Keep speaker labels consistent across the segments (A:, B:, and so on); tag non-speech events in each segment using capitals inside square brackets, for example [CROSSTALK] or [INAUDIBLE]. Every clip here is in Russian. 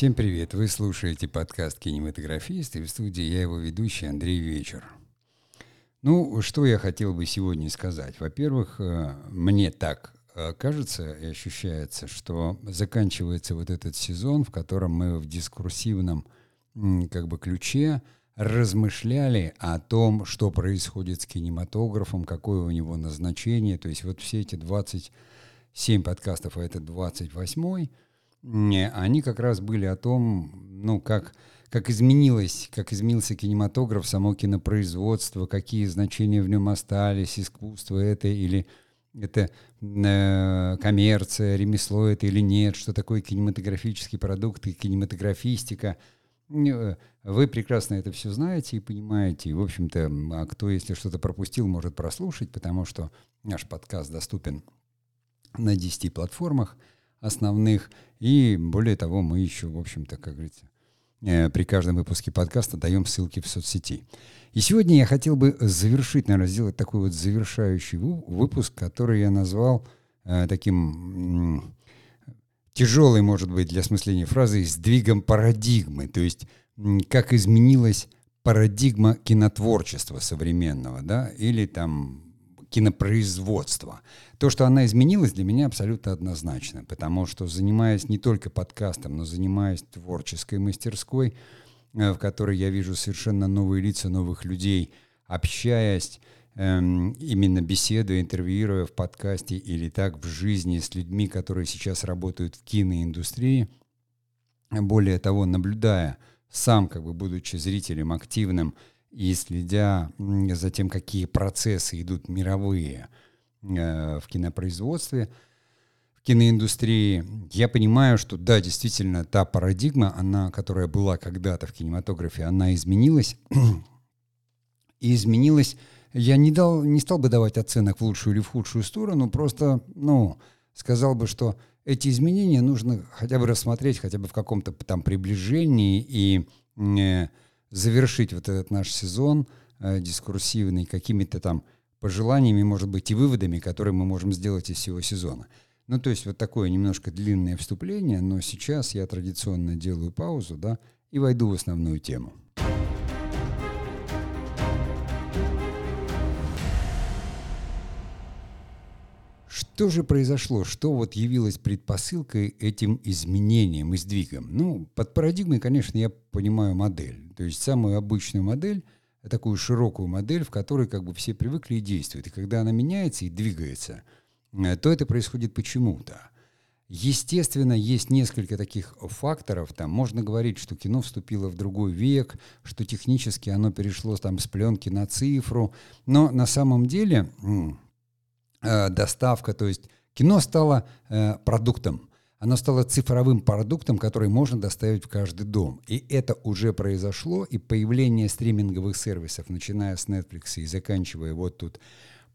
A: Всем привет! Вы слушаете подкаст «Кинематографист» и в студии я его ведущий Андрей Вечер. Ну, что я хотел бы сегодня сказать? Во-первых, э, мне так э, кажется и ощущается, что заканчивается вот этот сезон, в котором мы в дискурсивном как бы ключе размышляли о том, что происходит с кинематографом, какое у него назначение. То есть вот все эти 27 подкастов, а это 28-й, они как раз были о том, ну, как, как изменилось, как изменился кинематограф, само кинопроизводство, какие значения в нем остались, искусство это или это э, коммерция, ремесло это или нет, что такое кинематографический продукт и кинематографистика. Э, вы прекрасно это все знаете и понимаете. И, в общем-то, а кто, если что-то пропустил, может прослушать, потому что наш подкаст доступен на 10 платформах основных. И более того, мы еще, в общем-то, как говорится, э, при каждом выпуске подкаста даем ссылки в соцсети. И сегодня я хотел бы завершить, наверное, сделать такой вот завершающий выпуск, который я назвал э, таким э, тяжелой, может быть, для осмысления фразы «сдвигом парадигмы», то есть как изменилась парадигма кинотворчества современного, да, или там кинопроизводства. То, что она изменилась, для меня абсолютно однозначно, потому что занимаясь не только подкастом, но занимаясь творческой мастерской, э, в которой я вижу совершенно новые лица новых людей, общаясь, эм, именно беседуя, интервьюируя в подкасте или так в жизни с людьми, которые сейчас работают в киноиндустрии, более того, наблюдая сам, как бы будучи зрителем активным, и следя за тем, какие процессы идут мировые э, в кинопроизводстве, в киноиндустрии, я понимаю, что да, действительно, та парадигма, она, которая была когда-то в кинематографе, она изменилась. И изменилась, я не, дал, не стал бы давать оценок в лучшую или в худшую сторону, просто, ну, сказал бы, что эти изменения нужно хотя бы рассмотреть, хотя бы в каком-то там приближении и э, завершить вот этот наш сезон э, дискурсивный какими-то там пожеланиями, может быть, и выводами, которые мы можем сделать из всего сезона. Ну, то есть вот такое немножко длинное вступление, но сейчас я традиционно делаю паузу, да, и войду в основную тему. Что же произошло? Что вот явилось предпосылкой этим изменениям и сдвигам? Ну, под парадигмой, конечно, я понимаю модель. То есть самую обычную модель, такую широкую модель, в которой как бы все привыкли и действуют. И когда она меняется и двигается, э, то это происходит почему-то. Естественно, есть несколько таких факторов. Там можно говорить, что кино вступило в другой век, что технически оно перешло там с пленки на цифру. Но на самом деле э, доставка, то есть кино стало э, продуктом. Оно стало цифровым продуктом, который можно доставить в каждый дом. И это уже произошло, и появление стриминговых сервисов, начиная с Netflix и заканчивая вот тут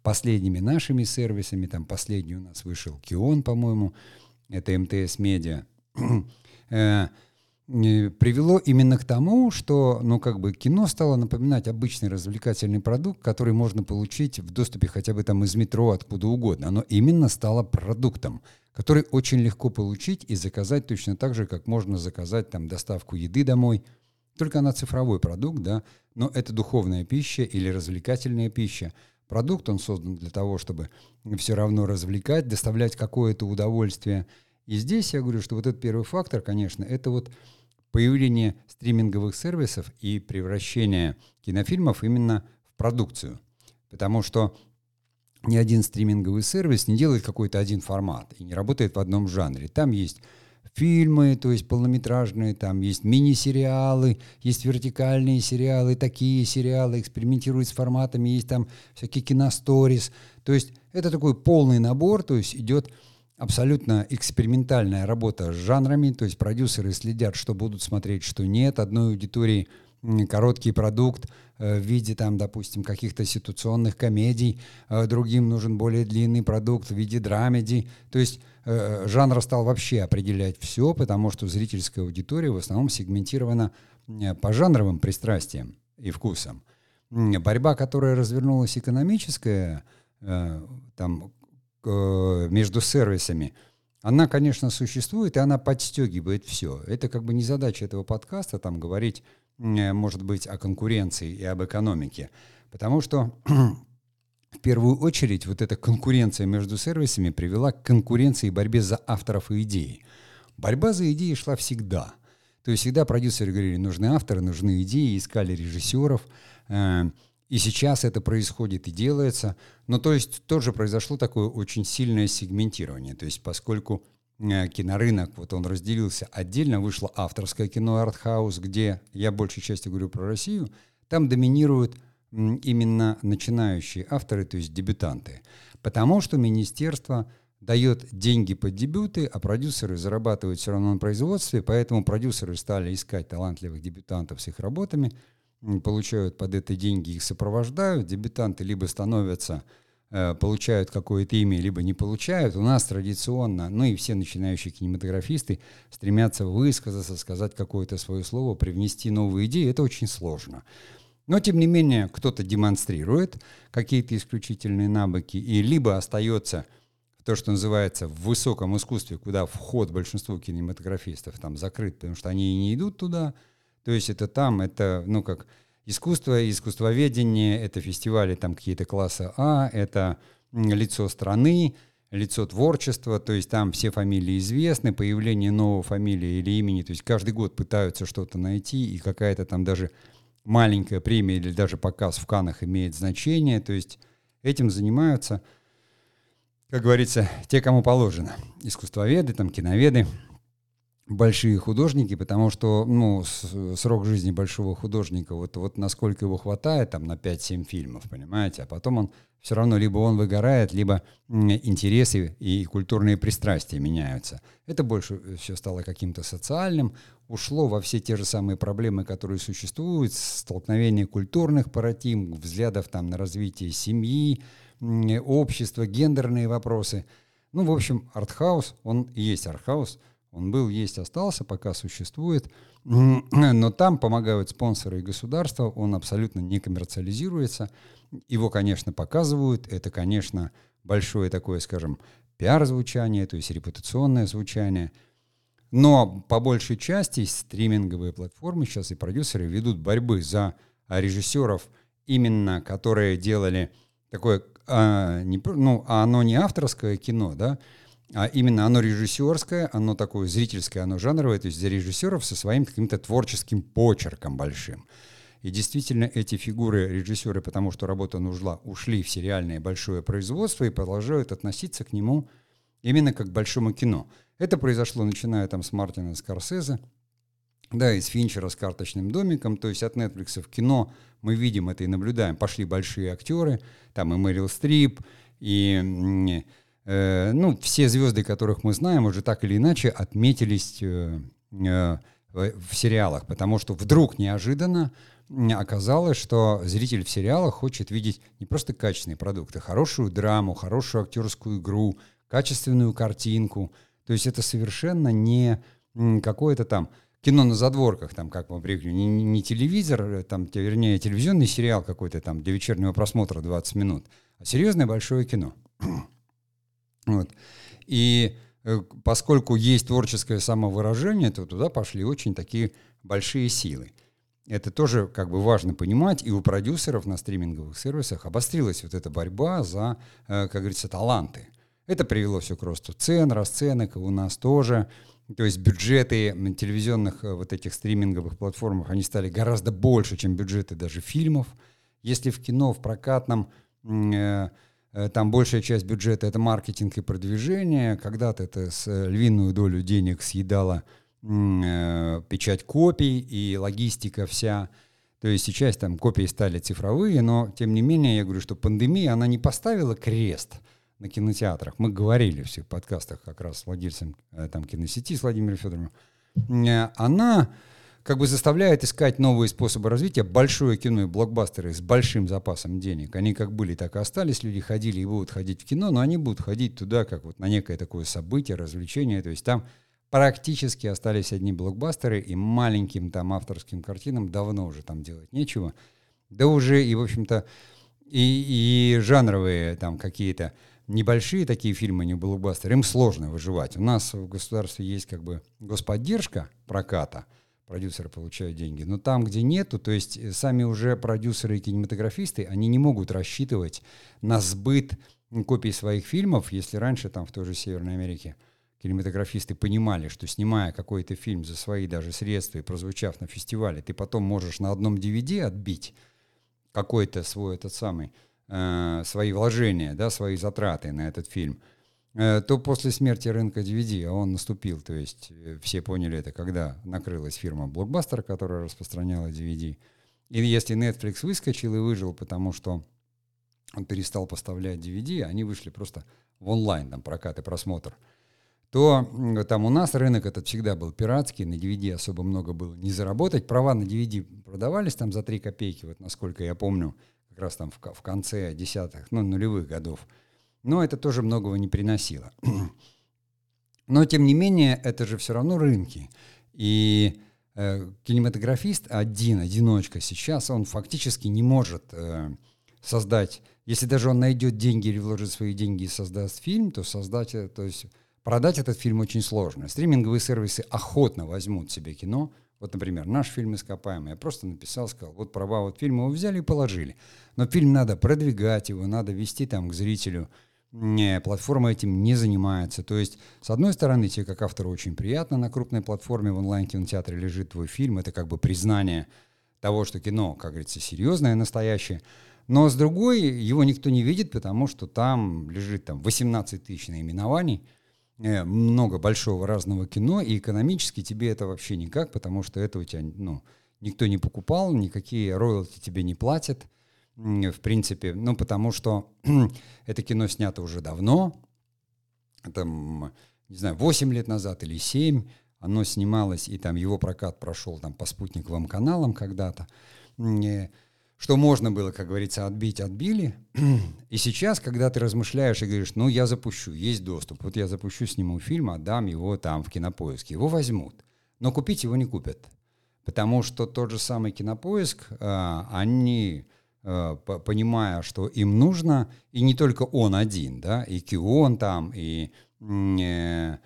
A: последними нашими сервисами, там последний у нас вышел Кион, по-моему, это МТС Медиа, [CLEARS THROAT] э, привело именно к тому, что, ну, как бы кино стало напоминать обычный развлекательный продукт, который можно получить в доступе хотя бы там из метро, откуда угодно. Оно именно стало продуктом, который очень легко получить и заказать точно так же, как можно заказать там доставку еды домой. Только она цифровой продукт, да, но это духовная пища или развлекательная пища. Продукт, он создан для того, чтобы все равно развлекать, доставлять какое-то удовольствие – и здесь я говорю, что вот этот первый фактор, конечно, это вот появление стриминговых сервисов и превращение кинофильмов именно в продукцию. Потому что ни один стриминговый сервис не делает какой-то один формат и не работает в одном жанре. Там есть фильмы, то есть полнометражные, там есть мини-сериалы, есть вертикальные сериалы, такие сериалы, экспериментируют с форматами, есть там всякие киносторис. То есть это такой полный набор, то есть идет абсолютно экспериментальная работа с жанрами, то есть продюсеры следят, что будут смотреть, что нет. Одной аудитории короткий продукт э, в виде, там, допустим, каких-то ситуационных комедий, э, другим нужен более длинный продукт в виде драмеди. То есть э, жанр стал вообще определять все, потому что зрительская аудитория в основном сегментирована по жанровым пристрастиям и вкусам. Борьба, которая развернулась экономическая, там Э, между сервисами, она, конечно, существует, и она подстегивает все. Это как бы не задача этого подкаста, там говорить, может быть, о конкуренции и об экономике. Потому что [CLEARS THROAT] в первую очередь вот эта конкуренция между сервисами привела к конкуренции и борьбе за авторов и идеи. Борьба за идеи шла всегда. То есть всегда продюсеры говорили, нужны авторы, нужны идеи, искали режиссеров. И сейчас это происходит и делается. Но то есть тоже произошло такое очень сильное сегментирование. То есть поскольку э, кинорынок, вот он разделился, отдельно вышло авторское кино «Артхаус», где, я большей части говорю про Россию, там доминируют именно начинающие авторы, то есть дебютанты. Потому что министерство дает деньги под дебюты, а продюсеры зарабатывают все равно на производстве, поэтому продюсеры стали искать талантливых дебютантов с их работами – получают под это деньги, их сопровождают, дебютанты либо становятся, э, получают какое-то имя, либо не получают. У нас традиционно, ну и все начинающие кинематографисты стремятся высказаться, сказать какое-то свое слово, привнести новые идеи. Это очень сложно. Но, тем не менее, кто-то демонстрирует какие-то исключительные навыки и либо остается то, что называется в высоком искусстве, куда вход большинству кинематографистов там закрыт, потому что они и не идут туда – то есть это там, это, ну, как искусство, искусствоведение, это фестивали там какие-то класса А, это лицо страны, лицо творчества, то есть там все фамилии известны, появление новой фамилии или имени, то есть каждый год пытаются что-то найти, и какая-то там даже маленькая премия или даже показ в Канах имеет значение, то есть этим занимаются, как говорится, те, кому положено. Искусствоведы, там, киноведы, большие художники, потому что ну, срок жизни большого художника, вот, вот насколько его хватает, там на 5-7 фильмов, понимаете, а потом он все равно либо он выгорает, либо интересы и культурные пристрастия меняются. Это больше все стало каким-то социальным, ушло во все те же самые проблемы, которые существуют, столкновение культурных парадигм, взглядов там на развитие семьи, общества, гендерные вопросы. Ну, в общем, артхаус, он и есть артхаус – он был, есть, остался, пока существует. [CLEARS THROAT] Но там помогают спонсоры и государство. Он абсолютно не коммерциализируется. Его, конечно, показывают. Это, конечно, большое такое, скажем, пиар-звучание, то есть репутационное звучание. Но по большей части стриминговые платформы сейчас и продюсеры ведут борьбы за режиссеров, именно которые делали такое, а, не, ну, а оно не авторское кино, да, а именно оно режиссерское, оно такое зрительское, оно жанровое, то есть за режиссеров со своим каким-то творческим почерком большим. И действительно эти фигуры режиссеры, потому что работа нужна, ушли в сериальное большое производство и продолжают относиться к нему именно как к большому кино. Это произошло, начиная там с Мартина Скорсезе, да, из Финчера с карточным домиком, то есть от Netflix в кино мы видим это и наблюдаем. Пошли большие актеры, там и Мэрил Стрип, и э, ну, все звезды, которых мы знаем, уже так или иначе отметились э, э, в сериалах, потому что вдруг неожиданно оказалось, что зритель в сериалах хочет видеть не просто качественные продукты, а хорошую драму, хорошую актерскую игру, качественную картинку. То есть это совершенно не какое-то там кино на задворках, там, как мы привыкли, не, не телевизор, там, вернее, телевизионный сериал какой-то там для вечернего просмотра 20 минут, а серьезное большое кино. Вот. И э, поскольку есть творческое самовыражение, то туда пошли очень такие большие силы. Это тоже как бы важно понимать, и у продюсеров на стриминговых сервисах обострилась вот эта борьба за, э, как говорится, таланты. Это привело все к росту цен, расценок, у нас тоже. То есть бюджеты телевизионных э, вот этих стриминговых платформах, они стали гораздо больше, чем бюджеты даже фильмов. Если в кино, в прокатном Э, там большая часть бюджета это маркетинг и продвижение. Когда-то это с э, львиную долю денег съедала э, печать копий и логистика вся. То есть сейчас там копии стали цифровые, но тем не менее я говорю, что пандемия, она не поставила крест на кинотеатрах. Мы говорили в всех подкастах как раз с владельцем там, киносети, с Владимиром Федоровым. Она как бы заставляет искать новые способы развития. Большое кино и блокбастеры с большим запасом денег, они как были, так и остались. Люди ходили и будут ходить в кино, но они будут ходить туда, как вот на некое такое событие, развлечение. То есть там практически остались одни блокбастеры, и маленьким там авторским картинам давно уже там делать нечего. Да уже и, в общем-то, и, и жанровые там какие-то небольшие такие фильмы, не блокбастеры, им сложно выживать. У нас в государстве есть как бы господдержка проката, продюсеры получают деньги, но там, где нету, то есть сами уже продюсеры и кинематографисты, они не могут рассчитывать на сбыт копий своих фильмов, если раньше там в той же Северной Америке кинематографисты понимали, что снимая какой-то фильм за свои даже средства и прозвучав на фестивале, ты потом можешь на одном DVD отбить какой-то свой этот самый, э, свои вложения, да, свои затраты на этот фильм, э, то после смерти рынка DVD, а он наступил, то есть э, все поняли это, когда накрылась фирма Blockbuster, которая распространяла DVD. И если Netflix выскочил и выжил, потому что он перестал поставлять DVD, они вышли просто в онлайн, там, прокат и просмотр – то там у нас рынок этот всегда был пиратский, на DVD особо много было не заработать. Права на DVD продавались там за 3 копейки, вот насколько я помню, как раз там в, в конце десятых, ну, нулевых годов. Но это тоже многого не приносило. [CLEARS THROAT] Но, тем не менее, это же все равно рынки. И э, кинематографист один, одиночка сейчас, он фактически не может э, создать, если даже он найдет деньги или вложит свои деньги и создаст фильм, то создать, э, то есть Продать этот фильм очень сложно. Стриминговые сервисы охотно возьмут себе кино. Вот, например, наш фильм «Ископаемый». Я просто написал, сказал, вот права вот фильма его взяли и положили. Но фильм надо продвигать, его надо вести там к зрителю. Не, платформа этим не занимается. То есть, с одной стороны, тебе как автору очень приятно, на крупной платформе в онлайн-кинотеатре лежит твой фильм. Это как бы признание того, что кино, как говорится, серьезное, настоящее. Но с другой, его никто не видит, потому что там лежит там 18 тысяч наименований, Э, много большого разного кино, и экономически тебе это вообще никак, потому что это у тебя, ну, никто не покупал, никакие роялти тебе не платят, в принципе, ну, потому что [CLEARS THROAT] это кино снято уже давно, там, не знаю, 8 лет назад или 7, оно снималось, и там его прокат прошел там по спутниковым каналам когда-то, э, что можно было, как говорится, отбить, отбили. [CLEARS THROAT] И сейчас, когда ты размышляешь и говоришь, ну, я запущу, есть доступ, вот я запущу, сниму фильм, отдам его там в кинопоиске, его возьмут, но купить его не купят. Потому что тот же самый кинопоиск, э, они, понимая, что им нужно, и не только он один, да, и Кион там, и э,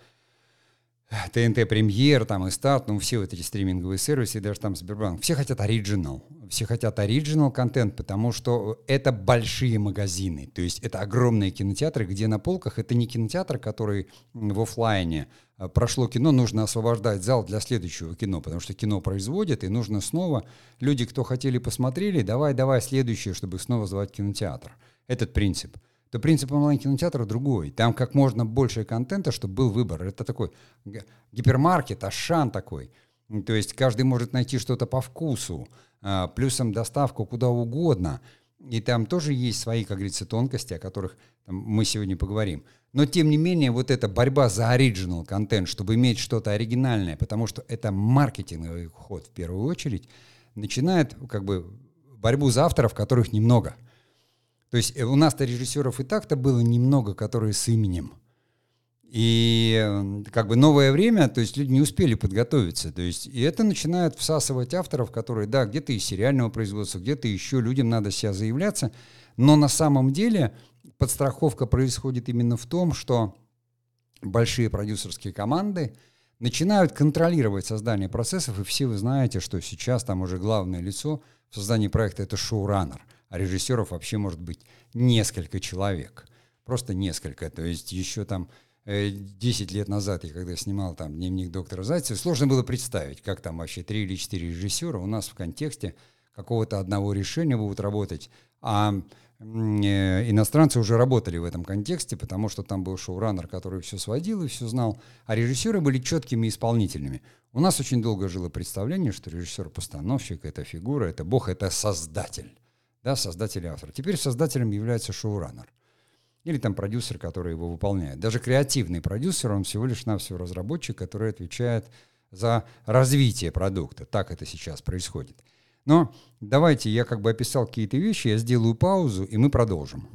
A: ТНТ Премьер, там и Старт, ну все вот эти стриминговые сервисы, даже там Сбербанк, все хотят оригинал, все хотят оригинал контент, потому что это большие магазины, то есть это огромные кинотеатры, где на полках это не кинотеатр, который в офлайне прошло кино, нужно освобождать зал для следующего кино, потому что кино производят, и нужно снова, люди, кто хотели, посмотрели, давай, давай следующее, чтобы снова звать кинотеатр. Этот принцип – то принцип онлайн-кинотеатра другой. Там как можно больше контента, чтобы был выбор. Это такой гипермаркет, ашан такой. То есть каждый может найти что-то по вкусу, а, плюсом доставку куда угодно. И там тоже есть свои, как говорится, тонкости, о которых мы сегодня поговорим. Но тем не менее, вот эта борьба за оригинал контент, чтобы иметь что-то оригинальное, потому что это маркетинговый ход в первую очередь, начинает как бы борьбу за авторов, которых немного – то есть э, у нас-то режиссеров и так-то было немного, которые с именем. И как бы новое время, то есть люди не успели подготовиться. То есть, и это начинает всасывать авторов, которые, да, где-то из сериального производства, где-то еще людям надо себя заявляться. Но на самом деле подстраховка происходит именно в том, что большие продюсерские команды начинают контролировать создание процессов, и все вы знаете, что сейчас там уже главное лицо в создании проекта — это шоураннер — а режиссеров вообще может быть несколько человек. Просто несколько. То есть еще там 10 э, лет назад, я когда снимал там дневник доктора Зайцева, сложно было представить, как там вообще три или четыре режиссера у нас в контексте какого-то одного решения будут работать. А иностранцы уже работали в этом контексте, потому что там был шоураннер, который все сводил и все знал, а режиссеры были четкими исполнительными. У нас очень долго жило представление, что режиссер-постановщик — это фигура, это бог, это создатель да, создатель и автор. Теперь создателем является шоураннер. Или там продюсер, который его выполняет. Даже креативный продюсер, он всего лишь навсего разработчик, который отвечает за развитие продукта. Так это сейчас происходит. Но давайте я как бы описал какие-то вещи, я сделаю паузу, и мы продолжим.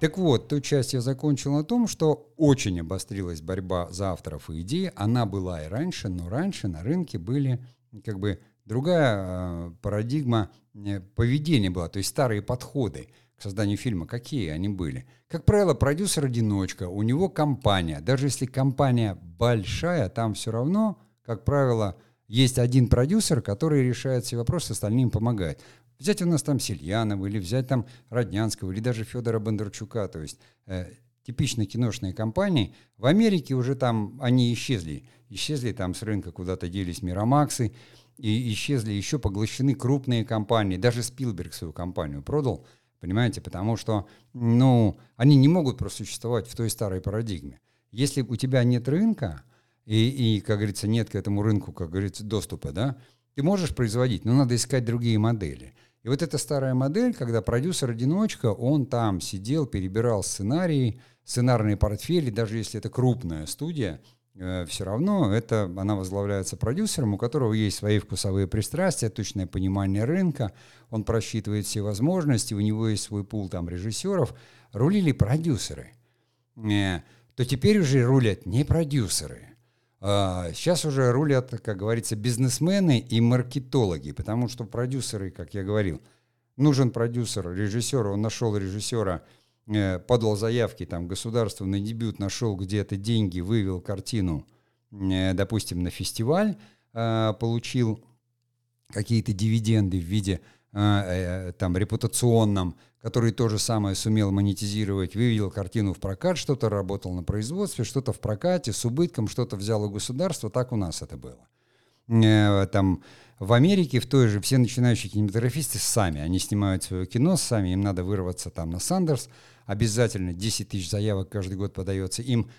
A: Так вот, ту часть я закончил на том, что очень обострилась борьба за авторов и идей. Она была и раньше, но раньше на рынке были как бы другая э, парадигма э, поведения была, то есть старые подходы к созданию фильма, какие они были. Как правило, продюсер-одиночка, у него компания. Даже если компания большая, там все равно, как правило, есть один продюсер, который решает все вопросы, остальным помогает. Взять у нас там Сельянова, или взять там Роднянского, или даже Федора Бондарчука, то есть э, типичные киношные компании. В Америке уже там они исчезли. Исчезли там с рынка куда-то делись Миромаксы, и исчезли еще поглощены крупные компании. Даже Спилберг свою компанию продал, понимаете, потому что, ну, они не могут просуществовать в той старой парадигме. Если у тебя нет рынка, и, и, как говорится, нет к этому рынку, как говорится, доступа, да, ты можешь производить, но надо искать другие модели. И вот эта старая модель, когда продюсер-одиночка, он там сидел, перебирал сценарии, сценарные портфели, даже если это крупная студия, все равно это, она возглавляется продюсером, у которого есть свои вкусовые пристрастия, точное понимание рынка, он просчитывает все возможности, у него есть свой пул там режиссеров, рулили продюсеры. Э, то теперь уже рулят не продюсеры – а, сейчас уже рулят, как говорится, бизнесмены и маркетологи, потому что продюсеры, как я говорил, нужен продюсер, режиссер, он нашел режиссера, э, подал заявки, там, государственный дебют, нашел где-то деньги, вывел картину, э, допустим, на фестиваль, а, получил какие-то дивиденды в виде э, там, репутационном, который то же самое сумел монетизировать, вывел картину в прокат, что-то работал на производстве, что-то в прокате с убытком, что-то взял у государства, так у нас это было. Э, там в Америке в той же все начинающие кинематографисты сами, они снимают свое кино сами, им надо вырваться там на Сандерс, обязательно 10 тысяч заявок каждый год подается, им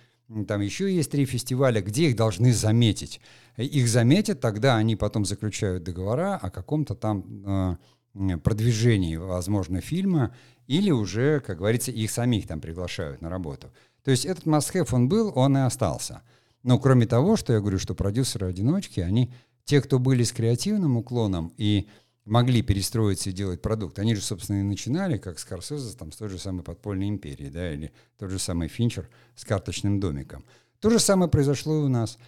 A: там еще есть три фестиваля, где их должны заметить. Их заметят, тогда они потом заключают договора о каком-то там э, продвижении, возможно, фильма, или уже, как говорится, их самих там приглашают на работу. То есть этот must-have, он был, он и остался. Но кроме того, что я говорю, что продюсеры-одиночки, они, те, кто были с креативным уклоном и могли перестроиться и делать продукт, они же, собственно, и начинали, как Скорсезе, там, с той же самой подпольной империи, да, или тот же самый Финчер с карточным домиком. То же самое произошло и у нас –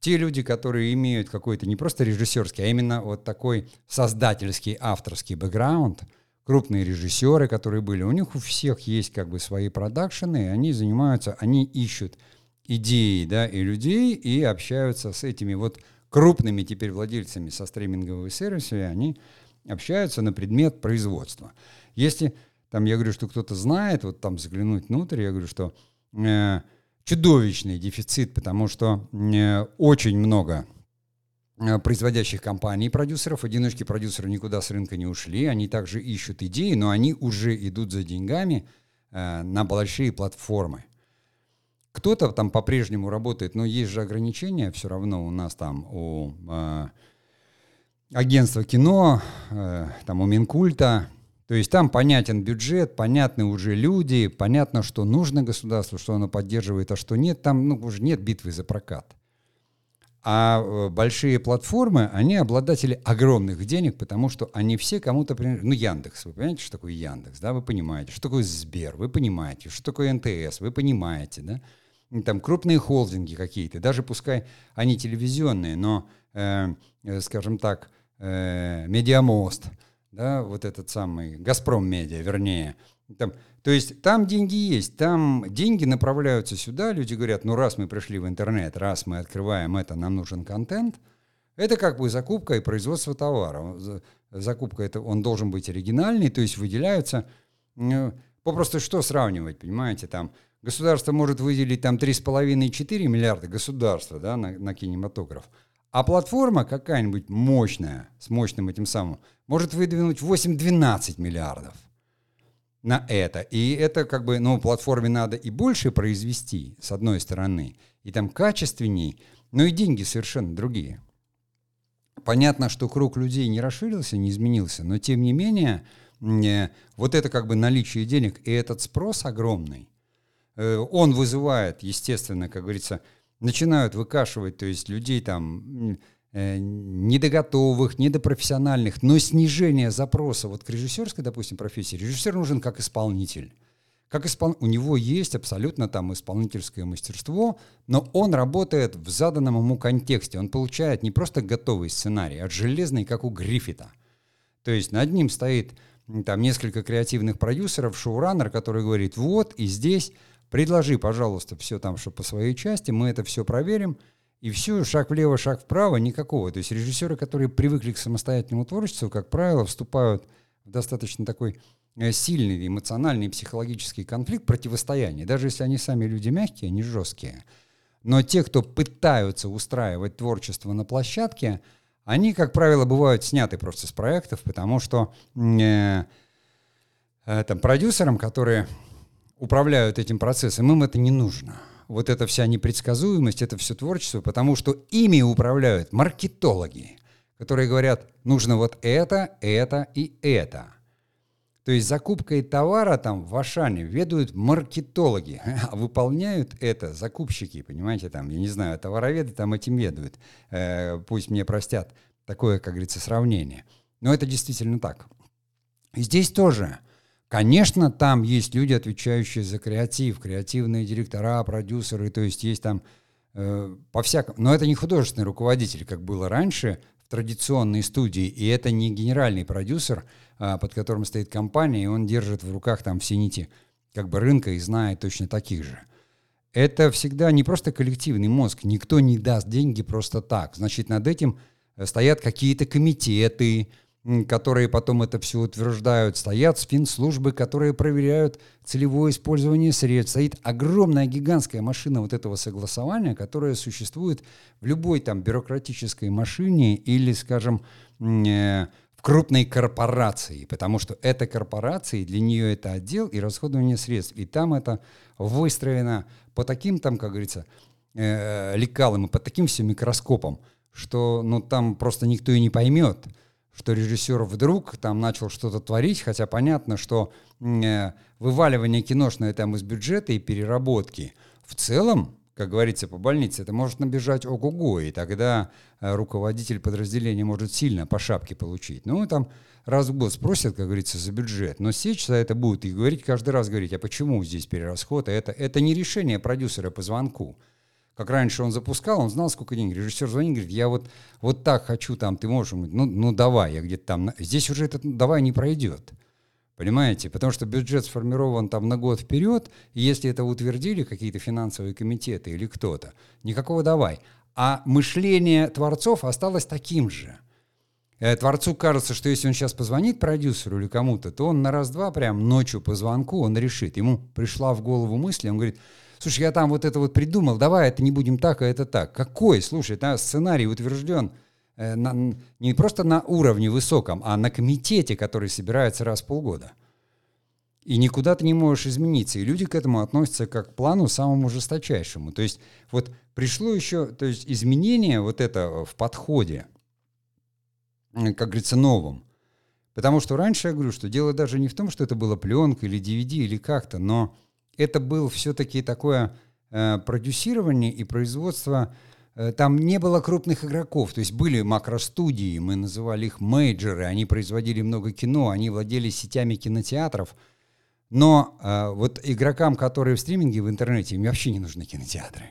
A: те люди, которые имеют какой-то не просто режиссерский, а именно вот такой создательский, авторский бэкграунд, крупные режиссеры, которые были, у них у всех есть как бы свои продакшены, они занимаются, они ищут идеи, да, и людей, и общаются с этими вот крупными теперь владельцами со стриминговых сервисов, и они общаются на предмет производства. Если там я говорю, что кто-то знает, вот там заглянуть внутрь, я говорю, что э, чудовищный дефицит, потому что э, очень много э, производящих компаний, продюсеров, одиночки продюсеры никуда с рынка не ушли, они также ищут идеи, но они уже идут за деньгами э, на большие платформы. Кто-то там по-прежнему работает, но есть же ограничения все равно у нас там у э, агентства кино, э, там у Минкульта, то есть там понятен бюджет, понятны уже люди, понятно, что нужно государству, что оно поддерживает, а что нет. Там ну, уже нет битвы за прокат. А э, большие платформы, они обладатели огромных денег, потому что они все кому-то принадлежат. Ну, Яндекс, вы понимаете, что такое Яндекс, да, вы понимаете, что такое Сбер, вы понимаете, что такое НТС, вы понимаете, да. Там крупные холдинги какие-то, даже пускай они телевизионные, но, э, э скажем так, э, Медиамост – да, вот этот самый Газпром Медиа, вернее. Там, то есть там деньги есть, там деньги направляются сюда, люди говорят, ну раз мы пришли в интернет, раз мы открываем это, нам нужен контент, это как бы закупка и производство товара. Закупка это он должен быть оригинальный, то есть выделяются. Ну, попросту что сравнивать, понимаете, там государство может выделить там 3,5-4 миллиарда государства да, на, на кинематограф, а платформа какая-нибудь мощная, с мощным этим самым, может выдвинуть 8-12 миллиардов на это. И это как бы, ну, платформе надо и больше произвести, с одной стороны, и там качественней, но и деньги совершенно другие. Понятно, что круг людей не расширился, не изменился, но тем не менее, э, вот это как бы наличие денег и этот спрос огромный, э, он вызывает, естественно, как говорится, начинают выкашивать, то есть людей там недоготовых, недопрофессиональных, но снижение запроса вот к режиссерской, допустим, профессии. Режиссер нужен как исполнитель, как испол... у него есть абсолютно там исполнительское мастерство, но он работает в заданном ему контексте. Он получает не просто готовый сценарий, а железный, как у Гриффита. То есть над ним стоит там несколько креативных продюсеров, шоураннер, который говорит, вот и здесь предложи, пожалуйста, все там, что по своей части, мы это все проверим, и все, шаг влево, шаг вправо, никакого. То есть режиссеры, которые привыкли к самостоятельному творчеству, как правило, вступают в достаточно такой Э, сильный эмоциональный психологический конфликт, противостояние. Даже если они сами люди мягкие, они жесткие. Но те, кто пытаются устраивать творчество на площадке, они, как правило, бывают сняты просто с проектов, потому что э, э, там, продюсерам, которые управляют этим процессом, им это не нужно. Вот эта вся непредсказуемость, это все творчество, потому что ими управляют маркетологи, которые говорят, нужно вот это, это и это – то есть закупкой товара там в Ашане ведут маркетологи, [LAUGHS] а выполняют это закупщики, понимаете, там, я не знаю, товароведы там этим ведают. Э, пусть мне простят такое, как говорится, сравнение. Но это действительно так. И здесь тоже, конечно, там есть люди, отвечающие за креатив, креативные директора, продюсеры, то есть есть там э, по-всякому. Но это не художественный руководитель, как было раньше в традиционной студии, и это не генеральный продюсер – а, под которым стоит компания, и он держит в руках там все нити как бы рынка и знает точно таких же. Это всегда не просто коллективный мозг, никто не даст деньги просто так. Значит, над этим э, стоят какие-то комитеты, которые потом это все утверждают, стоят спин-службы, которые проверяют целевое использование средств. Стоит огромная гигантская машина вот этого согласования, которая существует в любой там бюрократической машине или, скажем, э, в крупной корпорации, потому что это корпорации, для нее это отдел и расходование средств. И там это выстроено по таким там, как говорится, э, лекалам и по таким всем микроскопам, что ну, там просто никто и не поймет, что режиссер вдруг там начал что-то творить, хотя понятно, что э, вываливание киношное там из бюджета и переработки в целом как говорится, по больнице, это может набежать ого-го, и тогда э, руководитель подразделения может сильно по шапке получить. Ну, там раз в год спросят, как говорится, за бюджет, но сечь за это будут и говорить каждый раз, говорить, а почему здесь перерасход, а это, это не решение продюсера по звонку. Как раньше он запускал, он знал, сколько денег. Режиссер звонит, говорит, я вот, вот так хочу, там, ты можешь, ну, ну давай, я где-то там. Здесь уже этот давай не пройдет. Понимаете? Потому что бюджет сформирован там на год вперед, и если это утвердили какие-то финансовые комитеты или кто-то, никакого давай. А мышление творцов осталось таким же. Э, творцу кажется, что если он сейчас позвонит продюсеру или кому-то, то он на раз-два прям ночью по звонку он решит. Ему пришла в голову мысль, он говорит, слушай, я там вот это вот придумал, давай это не будем так, а это так. Какой? Слушай, там сценарий утвержден – Э, на, не просто на уровне высоком, а на комитете, который собирается раз в полгода. И никуда ты не можешь измениться. И люди к этому относятся как к плану самому жесточайшему. То есть вот пришло еще, то есть изменение вот это в подходе, как говорится, новым. Потому что раньше я говорю, что дело даже не в том, что это была пленка или DVD или как-то, но это был все-таки такое э, продюсирование и производство Э, там не было крупных игроков, то есть были макростудии, мы называли их мейджеры, они производили много кино, они владели сетями кинотеатров, но э, вот игрокам, которые в стриминге, в интернете, им вообще не нужны кинотеатры.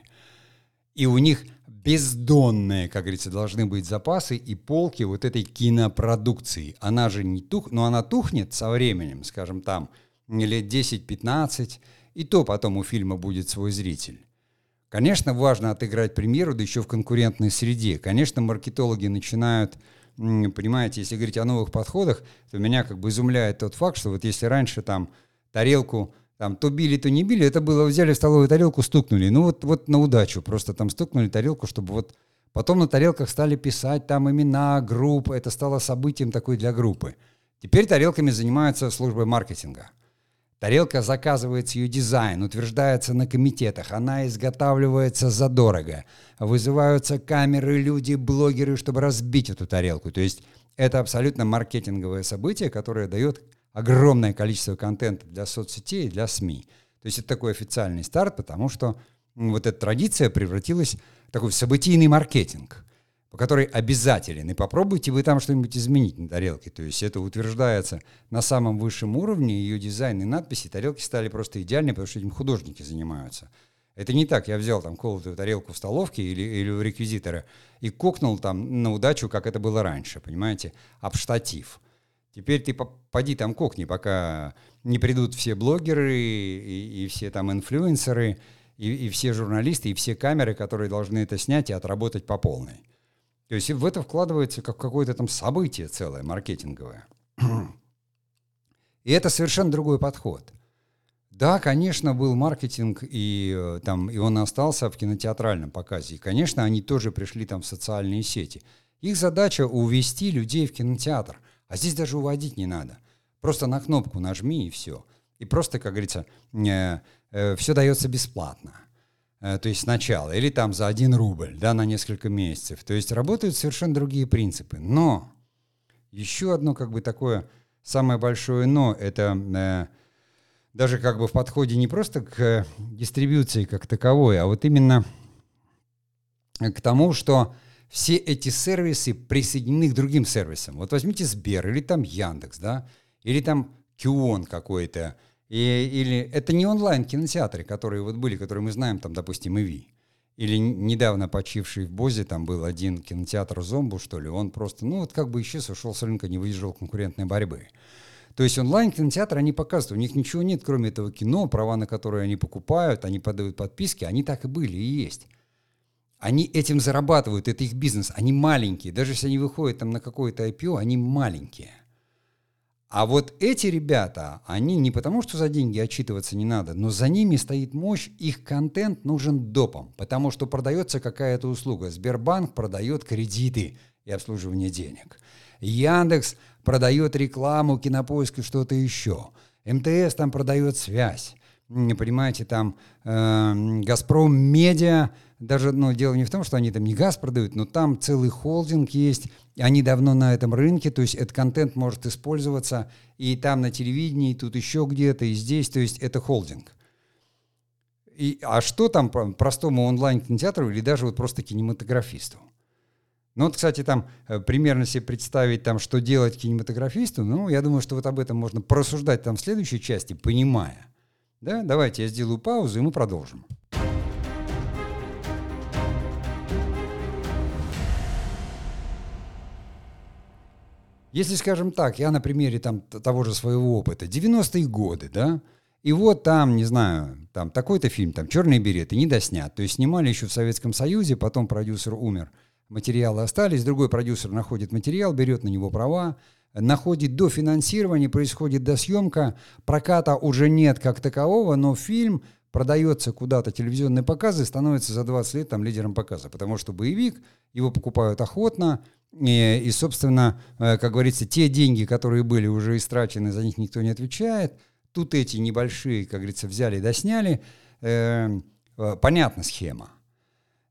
A: И у них бездонные, как говорится, должны быть запасы и полки вот этой кинопродукции. Она же не тух, но она тухнет со временем, скажем там, лет 10-15, и то потом у фильма будет свой зритель. Конечно, важно отыграть премьеру, да еще в конкурентной среде. Конечно, маркетологи начинают, понимаете, если говорить о новых подходах, то меня как бы изумляет тот факт, что вот если раньше там тарелку там то били, то не били, это было, взяли в столовую тарелку, стукнули. Ну вот, вот на удачу, просто там стукнули тарелку, чтобы вот Потом на тарелках стали писать там имена групп, это стало событием такой для группы. Теперь тарелками занимаются службы маркетинга. Тарелка заказывается ее дизайн, утверждается на комитетах, она изготавливается задорого. Вызываются камеры, люди, блогеры, чтобы разбить эту тарелку. То есть это абсолютно маркетинговое событие, которое дает огромное количество контента для соцсетей и для СМИ. То есть это такой официальный старт, потому что вот эта традиция превратилась в такой событийный маркетинг. По которой обязателен. И попробуйте вы там что-нибудь изменить на тарелке. То есть это утверждается на самом высшем уровне, ее дизайн и надписи. Тарелки стали просто идеальны, потому что этим художники занимаются. Это не так, я взял там колотую тарелку в столовке или, или у реквизитора и кокнул там на удачу, как это было раньше, понимаете, об штатив. Теперь ты поди там кокни, пока не придут все блогеры и, и все там инфлюенсеры, и, и все журналисты, и все камеры, которые должны это снять и отработать по полной. То есть в это вкладывается как какое-то там событие целое, маркетинговое. И это совершенно другой подход. Да, конечно, был маркетинг, и, э, там, и он остался в кинотеатральном показе. И, конечно, они тоже пришли там в социальные сети. Их задача увести людей в кинотеатр. А здесь даже уводить не надо. Просто на кнопку нажми и все. И просто, как говорится, э, э, все дается бесплатно. Э, то есть сначала, или там за один рубль, да, на несколько месяцев. То есть работают совершенно другие принципы. Но еще одно как бы такое самое большое но, это э, даже как бы в подходе не просто к дистрибуции как таковой, а вот именно к тому, что все эти сервисы присоединены к другим сервисам. Вот возьмите Сбер или там Яндекс, да, или там Кион какой-то, и, или это не онлайн-кинотеатры, которые вот были, которые мы знаем, там, допустим, ИВИ. Или недавно почивший в Бозе, там был один кинотеатр Зомбу, что ли, он просто, ну вот как бы исчез, ушел с рынка, не выдержал конкурентной борьбы. То есть онлайн-кинотеатры, они показывают, у них ничего нет, кроме этого кино, права на которые они покупают, они подают подписки, они так и были и есть. Они этим зарабатывают, это их бизнес, они маленькие, даже если они выходят там на какое-то IPO, они маленькие – а вот эти ребята, они не потому, что за деньги отчитываться не надо, но за ними стоит мощь, их контент нужен допом, потому что продается какая-то услуга. Сбербанк продает кредиты и обслуживание денег. Яндекс продает рекламу, кинопоиск и что-то еще. МТС там продает связь. Понимаете, там э, Газпром Медиа даже, ну, дело не в том, что они там не газ продают, но там целый холдинг есть, они давно на этом рынке, то есть этот контент может использоваться и там на телевидении, и тут еще где-то, и здесь, то есть это холдинг. И, а что там простому онлайн-кинотеатру или даже вот просто кинематографисту? Ну вот, кстати, там э, примерно себе представить, там, что делать кинематографисту, ну, я думаю, что вот об этом можно порассуждать там в следующей части, понимая. Да, давайте я сделаю паузу, и мы продолжим. Если, скажем так, я на примере там, того же своего опыта, 90-е годы, да, и вот там, не знаю, там такой-то фильм, там «Черные береты», не доснят. То есть снимали еще в Советском Союзе, потом продюсер умер, материалы остались, другой продюсер находит материал, берет на него права, находит до финансирования, происходит досъемка, проката уже нет как такового, но фильм продается куда-то, телевизионные показы, становится за 20 лет там лидером показа, потому что боевик, его покупают охотно, и, и, собственно, э, как говорится, те деньги, которые были уже истрачены, за них никто не отвечает. Тут эти небольшие, как говорится, взяли и досняли. Э, э, понятна схема.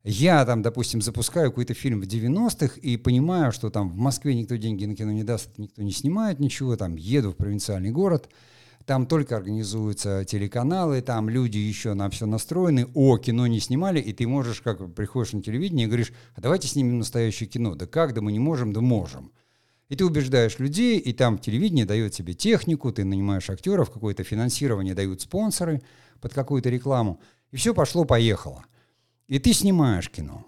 A: Я там, допустим, запускаю какой-то фильм в 90-х и понимаю, что там в Москве никто деньги на кино не даст, никто не снимает ничего, там еду в провинциальный город – там только организуются телеканалы, там люди еще на все настроены, о, кино не снимали, и ты можешь, как приходишь на телевидение и говоришь, а давайте снимем настоящее кино. Да как, да мы не можем, да можем. И ты убеждаешь людей, и там телевидение дает тебе технику, ты нанимаешь актеров, какое-то финансирование дают спонсоры под какую-то рекламу, и все пошло-поехало. И ты снимаешь кино.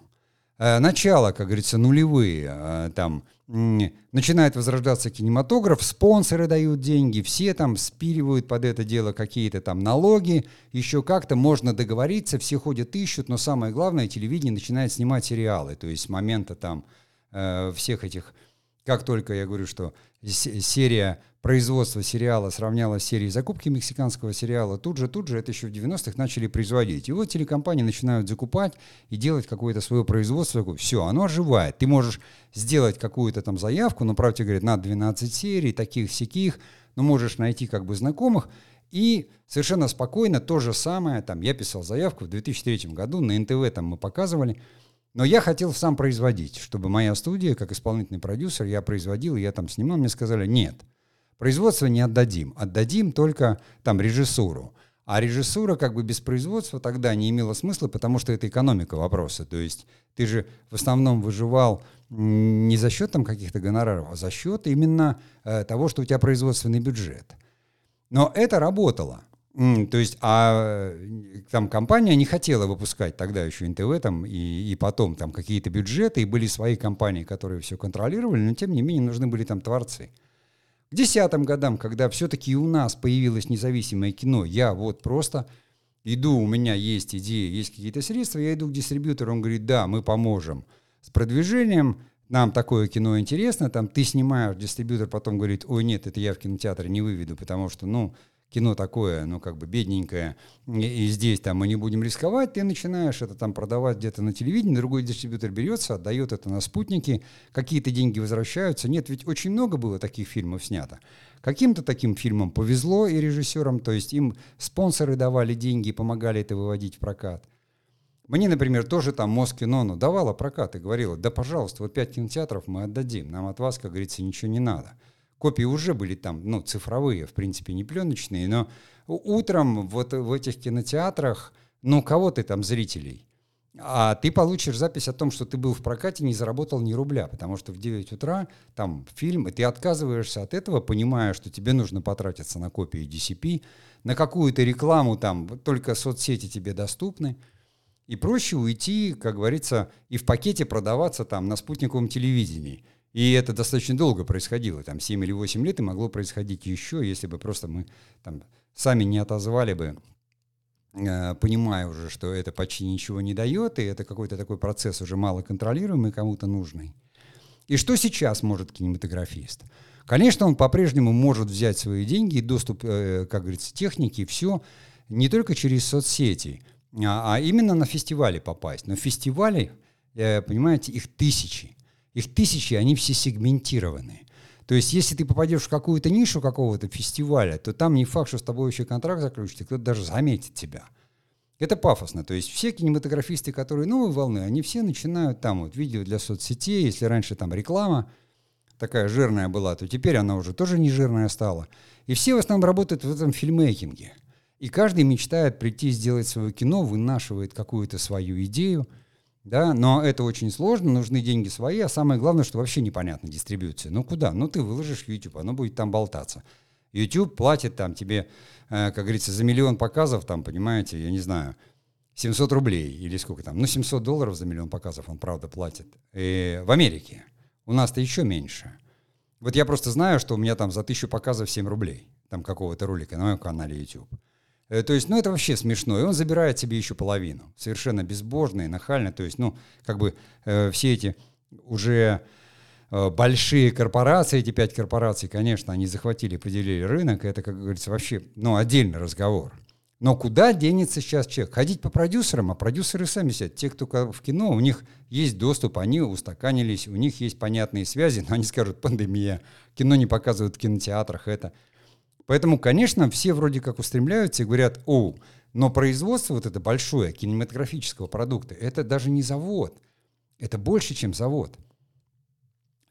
A: Э, начало, как говорится, нулевые, э, там начинает возрождаться кинематограф, спонсоры дают деньги, все там спиливают под это дело какие-то там налоги, еще как-то можно договориться, все ходят ищут, но самое главное, телевидение начинает снимать сериалы, то есть с момента там э, всех этих, как только я говорю, что серия производства сериала сравнялась с серией закупки мексиканского сериала, тут же, тут же это еще в 90-х начали производить. И вот телекомпании начинают закупать и делать какое-то свое производство. Все, оно оживает. Ты можешь сделать какую-то там заявку, но, правда, говорят, на 12 серий, таких-сяких, но можешь найти как бы знакомых, и совершенно спокойно то же самое, там, я писал заявку в 2003 году, на НТВ там мы показывали, но я хотел сам производить, чтобы моя студия, как исполнительный продюсер, я производил, я там снимал, мне сказали, нет – Производство не отдадим, отдадим только там режиссуру. А режиссура как бы без производства тогда не имела смысла, потому что это экономика вопроса. То есть ты же в основном выживал не за счет там каких-то гонораров, а за счет именно э, того, что у тебя производственный бюджет. Но это работало. То есть, а там компания не хотела выпускать тогда еще НТВ там и, и потом там какие-то бюджеты, и были свои компании, которые все контролировали, но тем не менее нужны были там творцы. К десятым годам, когда все-таки у нас появилось независимое кино, я вот просто иду, у меня есть идея, есть какие-то средства, я иду к дистрибьютору, он говорит, да, мы поможем с продвижением, нам такое кино интересно, там ты снимаешь, дистрибьютор потом говорит, ой, нет, это я в кинотеатр не выведу, потому что, ну, кино такое, ну, как бы бедненькое, и, здесь там мы не будем рисковать, ты начинаешь это там продавать где-то на телевидении, другой дистрибьютор берется, отдает это на спутники, какие-то деньги возвращаются. Нет, ведь очень много было таких фильмов снято. Каким-то таким фильмам повезло и режиссерам, то есть им спонсоры давали деньги и помогали это выводить в прокат. Мне, например, тоже там Москино ну, давала прокат и говорила, да, пожалуйста, вот пять кинотеатров мы отдадим, нам от вас, как говорится, ничего не надо. Копии уже были там, ну, цифровые, в принципе, не пленочные, но утром вот в этих кинотеатрах, ну, кого ты там зрителей? А ты получишь запись о том, что ты был в прокате, не заработал ни рубля, потому что в 9 утра там фильм, и ты отказываешься от этого, понимая, что тебе нужно потратиться на копии DCP, на какую-то рекламу там, только соцсети тебе доступны, и проще уйти, как говорится, и в пакете продаваться там на спутниковом телевидении – и это достаточно долго происходило, там 7 или 8 лет, и могло происходить еще, если бы просто мы там сами не отозвали бы, э, понимая уже, что это почти ничего не дает, и это какой-то такой процесс уже мало контролируемый, кому-то нужный. И что сейчас может кинематографист? Конечно, он по-прежнему может взять свои деньги и доступ, э, как говорится, техники, все, не только через соцсети, а, а именно на фестивали попасть. Но фестивали, э, понимаете, их тысячи. Их тысячи, они все сегментированы. То есть, если ты попадешь в какую-то нишу какого-то фестиваля, то там не факт, что с тобой еще контракт заключит, и кто-то даже заметит тебя. Это пафосно. То есть все кинематографисты, которые новые волны, они все начинают там вот видео для соцсетей. Если раньше там реклама такая жирная была, то теперь она уже тоже не жирная стала. И все в основном работают в этом фильмейкинге. И каждый мечтает прийти сделать свое кино, вынашивает какую-то свою идею – да, но это очень сложно, нужны деньги свои, а самое главное, что вообще непонятно дистрибьюция. Ну куда? Ну ты выложишь YouTube, оно будет там болтаться. YouTube платит там тебе, э, как говорится, за миллион показов, там, понимаете, я не знаю, 700 рублей или сколько там, ну 700 долларов за миллион показов он, правда, платит. И в Америке. У нас-то еще меньше. Вот я просто знаю, что у меня там за тысячу показов 7 рублей, там какого-то ролика на моем канале YouTube. Э, то есть, ну, это вообще смешно. И он забирает себе еще половину. Совершенно безбожно и нахально. То есть, ну, как бы э, все эти уже э, большие корпорации, эти пять корпораций, конечно, они захватили, поделили рынок. Это, как говорится, вообще, ну, отдельный разговор. Но куда денется сейчас человек? Ходить по продюсерам, а продюсеры сами сидят. Те, кто в кино, у них есть доступ, они устаканились, у них есть понятные связи, но они скажут, пандемия, кино не показывают в кинотеатрах, это. Поэтому, конечно, все вроде как устремляются и говорят, о, но производство вот это большое кинематографического продукта, это даже не завод, это больше, чем завод.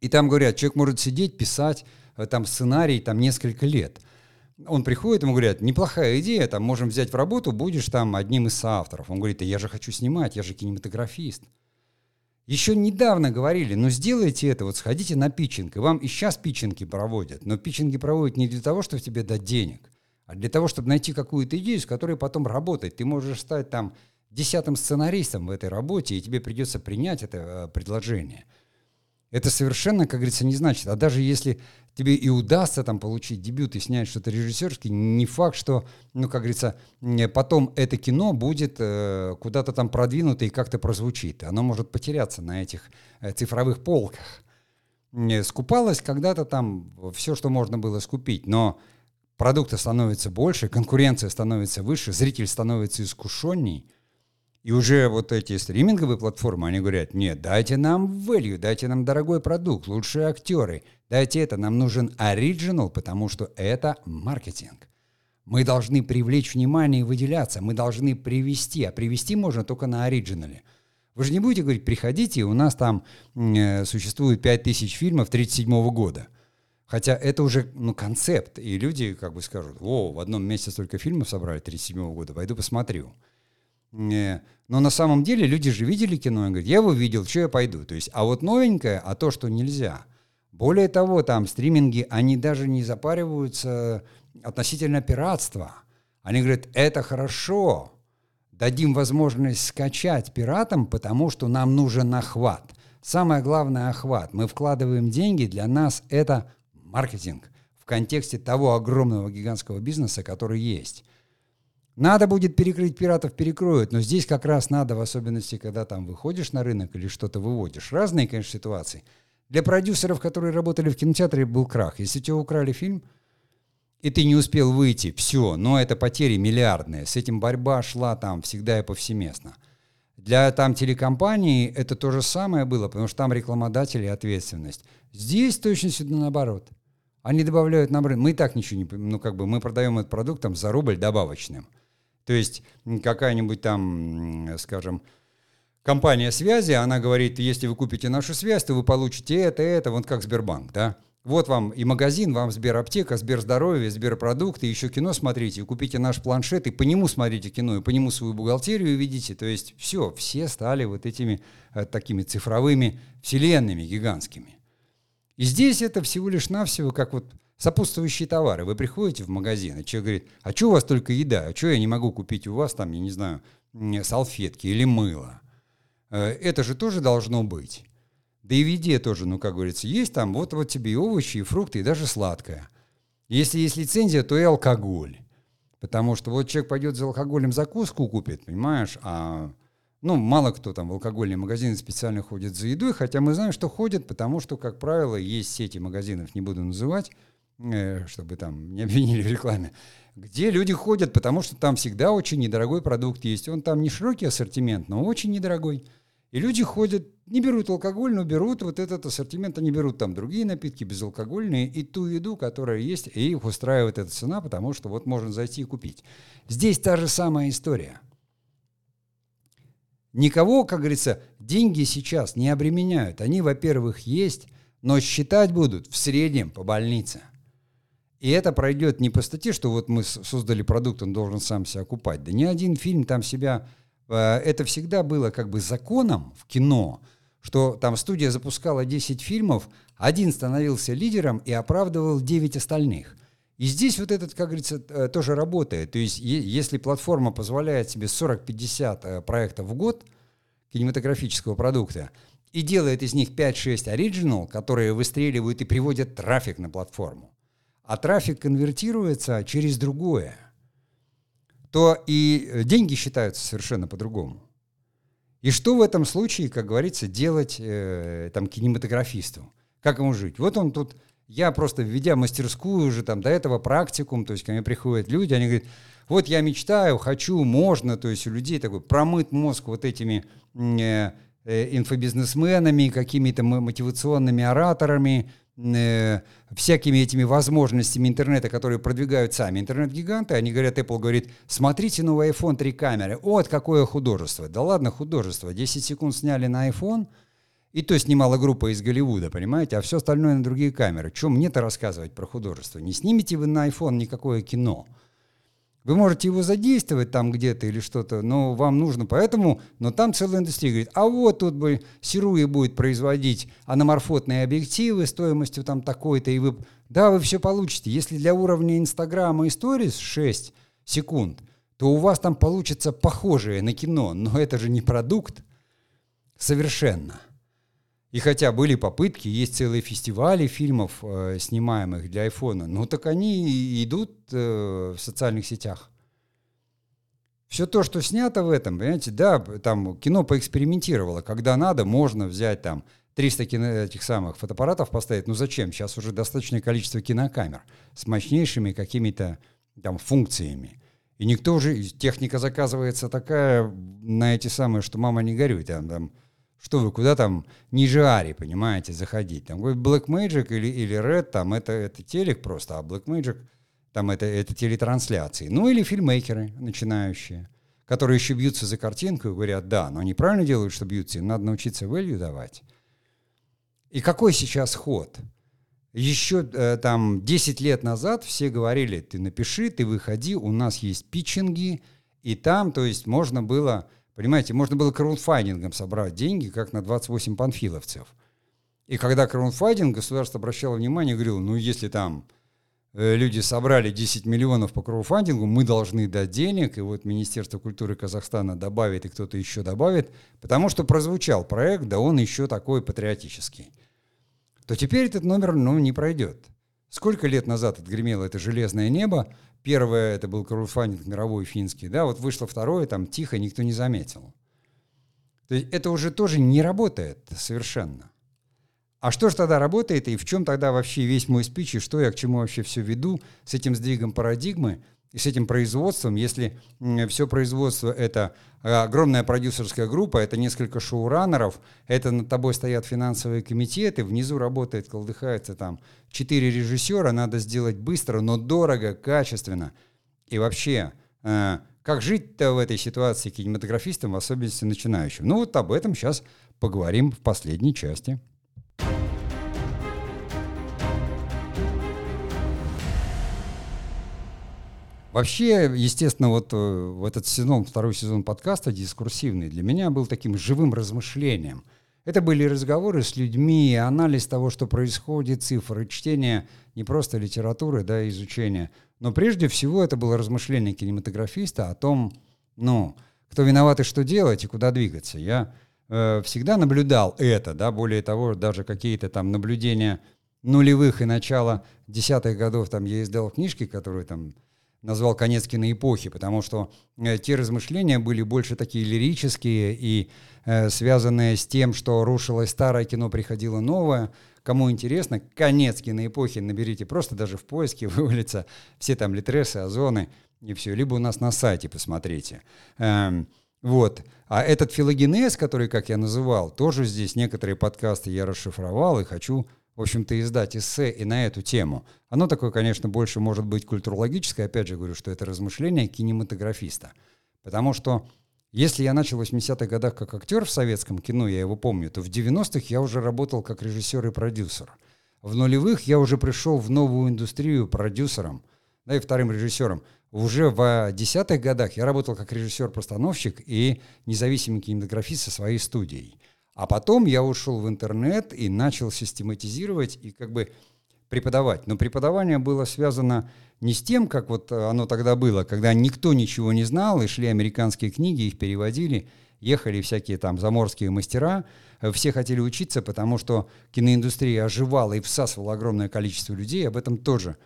A: И там говорят, человек может сидеть, писать э, там сценарий там несколько лет. Он приходит, ему говорят, неплохая идея, там можем взять в работу, будешь там одним из соавторов. Он говорит, да я же хочу снимать, я же кинематографист. Еще недавно говорили, ну сделайте это, вот сходите на питчинг, и вам и сейчас питчинги проводят, но питчинги проводят не для того, чтобы тебе дать денег, а для того, чтобы найти какую-то идею, с которой потом работать. Ты можешь стать там десятым сценаристом в этой работе, и тебе придется принять это э, предложение – это совершенно, как говорится, не значит. А даже если тебе и удастся там получить дебют и снять что-то режиссерское, не факт, что, ну, как говорится, потом это кино будет э, куда-то там продвинуто и как-то прозвучит. Оно может потеряться на этих э, цифровых полках. Скупалось когда-то там все, что можно было скупить, но продукта становится больше, конкуренция становится выше, зритель становится искушенней – и уже вот эти стриминговые платформы, они говорят, нет, дайте нам value, дайте нам дорогой продукт, лучшие актеры, дайте это, нам нужен оригинал, потому что это маркетинг. Мы должны привлечь внимание и выделяться, мы должны привести, а привести можно только на оригинале. Вы же не будете говорить, приходите, у нас там э, существует 5000 фильмов 1937 года. Хотя это уже ну, концепт, и люди как бы скажут, о, в одном месяце столько фильмов собрали 1937 года, пойду посмотрю. э, но на самом деле люди же видели кино и говорят, я его видел, что я пойду. То есть, а вот новенькое, а то, что нельзя. Более того, там стриминги, они даже не запариваются относительно пиратства. Они говорят, это хорошо, дадим возможность скачать пиратам, потому что нам нужен охват. Самое главное – охват. Мы вкладываем деньги, для нас это маркетинг в контексте того огромного гигантского бизнеса, который есть. Надо будет перекрыть пиратов, перекроют, но здесь как раз надо, в особенности, когда там выходишь на рынок или что-то выводишь. Разные, конечно, ситуации. Для продюсеров, которые работали в кинотеатре, был крах. Если тебя украли фильм – и ты не успел выйти, все, но это потери миллиардные. С этим борьба шла там всегда и повсеместно. Для там телекомпании это то же самое было, потому что там рекламодатели и ответственность. Здесь точно сюда наоборот. Они добавляют нам рынок. Мы и так ничего не... Ну, как бы мы продаем этот продукт там за рубль добавочным. То есть какая-нибудь там, скажем, компания связи, она говорит, если вы купите нашу связь, то вы получите это, это, вот как Сбербанк, да? Вот вам и магазин, вам Сбераптека, Сберздоровье, Сберпродукты, еще кино смотрите, купите наш планшет, и по нему смотрите кино, и по нему свою бухгалтерию видите. То есть все, все стали вот этими э, такими цифровыми вселенными гигантскими. И здесь это всего лишь навсего как вот сопутствующие товары. Вы приходите в магазин, и человек говорит, а что у вас только еда, а что я не могу купить у вас там, я не знаю, салфетки или мыло? Э, это же тоже должно быть. Да и в еде тоже, ну, как говорится, есть там вот, вот тебе и овощи, и фрукты, и даже сладкое. Если есть лицензия, то и алкоголь. Потому что вот человек пойдет за алкоголем закуску купит, понимаешь, а ну, мало кто там в алкогольные магазины специально ходит за едой, хотя мы знаем, что ходят, потому что, как правило, есть сети магазинов, не буду называть, э, чтобы там не обвинили в рекламе, где люди ходят, потому что там всегда очень недорогой продукт есть. Он там не широкий ассортимент, но очень недорогой. И люди ходят, не берут алкоголь, но берут вот этот ассортимент, они берут там другие напитки безалкогольные и ту еду, которая есть, и их устраивает эта цена, потому что вот можно зайти и купить. Здесь та же самая история. Никого, как говорится, деньги сейчас не обременяют. Они, во-первых, есть, но считать будут в среднем по больнице. И это пройдет не по статье, что вот мы создали продукт, он должен сам себя окупать. Да ни один фильм там себя это всегда было как бы законом в кино, что там студия запускала 10 фильмов, один становился лидером и оправдывал 9 остальных. И здесь вот этот, как говорится, э, тоже работает. То есть если платформа позволяет себе 40-50 э, проектов в год кинематографического продукта и делает из них 5-6 оригинал, которые выстреливают и приводят трафик на платформу, а трафик конвертируется через другое – то и э, деньги считаются совершенно по-другому. И что в этом случае, как говорится, делать э, там кинематографисту? Как ему жить? Вот он тут, я просто введя мастерскую уже там до этого практикум, то есть ко мне приходят люди, они говорят, вот я мечтаю, хочу, можно, то есть у людей такой промыт мозг вот этими э, инфобизнесменами, какими-то мотивационными ораторами, э, всякими этими возможностями интернета, которые продвигают сами интернет-гиганты, они говорят, Apple говорит, смотрите новый iPhone, три камеры. Вот какое художество. Да ладно, художество. 10 секунд сняли на iPhone, и то снимала группа из Голливуда, понимаете, а все остальное на другие камеры. Чем мне-то рассказывать про художество? Не снимите вы на iPhone никакое кино. Вы можете его задействовать там где-то или что-то, но вам нужно поэтому, но там целая индустрия говорит, а вот тут бы Сируи будет производить аноморфотные объективы стоимостью там такой-то, и вы, да, вы все получите. Если для уровня Инстаграма и Сторис 6 секунд, то у вас там получится похожее на кино, но это же не продукт совершенно. И хотя были попытки, есть целые фестивали фильмов, э, снимаемых для айфона, ну так они идут э, в социальных сетях. Все то, что снято в этом, понимаете, да, там кино поэкспериментировало. Когда надо, можно взять там 300 кино, этих самых фотоаппаратов поставить. Ну зачем? Сейчас уже достаточное количество кинокамер с мощнейшими какими-то там функциями. И никто уже, техника заказывается такая на эти самые, что мама не горюй, там, там что вы куда там ниже Ари, понимаете, заходить. Там Black Magic или, или Red, там это, это телек просто, а Black Magic там это, это телетрансляции. Ну или фильмейкеры начинающие, которые еще бьются за картинку и говорят, да, но они правильно делают, что бьются, им надо научиться value давать. И какой сейчас ход? Еще э, там 10 лет назад все говорили, ты напиши, ты выходи, у нас есть питчинги, И там, то есть, можно было, понимаете, можно было краудфандингом собрать деньги, как на 28 панфиловцев. И когда краудфандинг, государство обращало внимание, говорило, ну, если там э, люди собрали 10 миллионов по краудфандингу, мы должны дать денег, и вот Министерство культуры Казахстана добавит, и кто-то еще добавит, потому что прозвучал проект, да он еще такой патриотический. То теперь этот номер, ну, не пройдет. Сколько лет назад отгремело это железное небо? Первое, это был краудфандинг мировой финский, да, вот вышло второе, там тихо, никто не заметил. То есть это уже тоже не работает совершенно. А что же тогда работает и в чем тогда вообще весь мой спич и что я к чему вообще все веду с этим сдвигом парадигмы с этим производством, если все производство это огромная продюсерская группа, это несколько шоураннеров, это над тобой стоят финансовые комитеты, внизу работает, колдыхается там четыре режиссера, надо сделать быстро, но дорого, качественно. И вообще, э, как жить-то в этой ситуации кинематографистам, в особенности начинающим? Ну вот об этом сейчас поговорим в последней части. Вообще, естественно, вот э, этот сезон, второй сезон подкаста дискурсивный для меня был таким живым размышлением. Это были разговоры с людьми, анализ того, что происходит, цифры, чтение не просто литературы, да, изучение, но прежде всего это было размышление кинематографиста о том, ну, кто виноват и что делать, и куда двигаться. Я э, всегда наблюдал это, да, более того, даже какие-то там наблюдения нулевых и начала десятых годов, там я издал книжки, которые там назвал «Конец киноэпохи», потому что э, те размышления были больше такие лирические и э, связанные с тем, что рушилось старое кино, приходило новое. Кому интересно, «Конец киноэпохи» наберите просто даже в поиске, [LAUGHS] вывалится все там литресы, озоны и все. Либо у нас на сайте посмотрите. Эм, вот. А этот филогенез, который, как я называл, тоже здесь некоторые подкасты я расшифровал и хочу в общем-то, издать эссе и на эту тему. Оно такое, конечно, больше может быть культурологическое. Опять же говорю, что это размышление кинематографиста. Потому что если я начал в 80-х годах как актер в советском кино, я его помню, то в 90-х я уже работал как режиссер и продюсер. В нулевых я уже пришел в новую индустрию продюсером, да и вторым режиссером. Уже в десятых годах я работал как режиссер-постановщик и независимый кинематографист со своей студией. А потом я ушел в интернет и начал систематизировать и как бы преподавать. Но преподавание было связано не с тем, как вот оно тогда было, когда никто ничего не знал, и шли американские книги, их переводили, ехали всякие там заморские мастера, все хотели учиться, потому что киноиндустрия оживала и всасывала огромное количество людей, об этом тоже,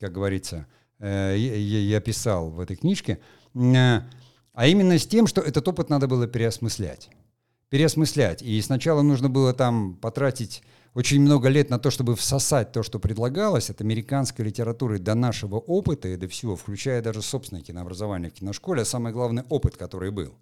A: как говорится, э, я писал в этой книжке, э, а именно с тем, что этот опыт надо было переосмыслять переосмыслять. И сначала нужно было там потратить очень много лет на то, чтобы всосать то, что предлагалось от американской литературы до нашего опыта и до всего, включая даже собственное кинообразование в киношколе, а самый главный опыт, который был.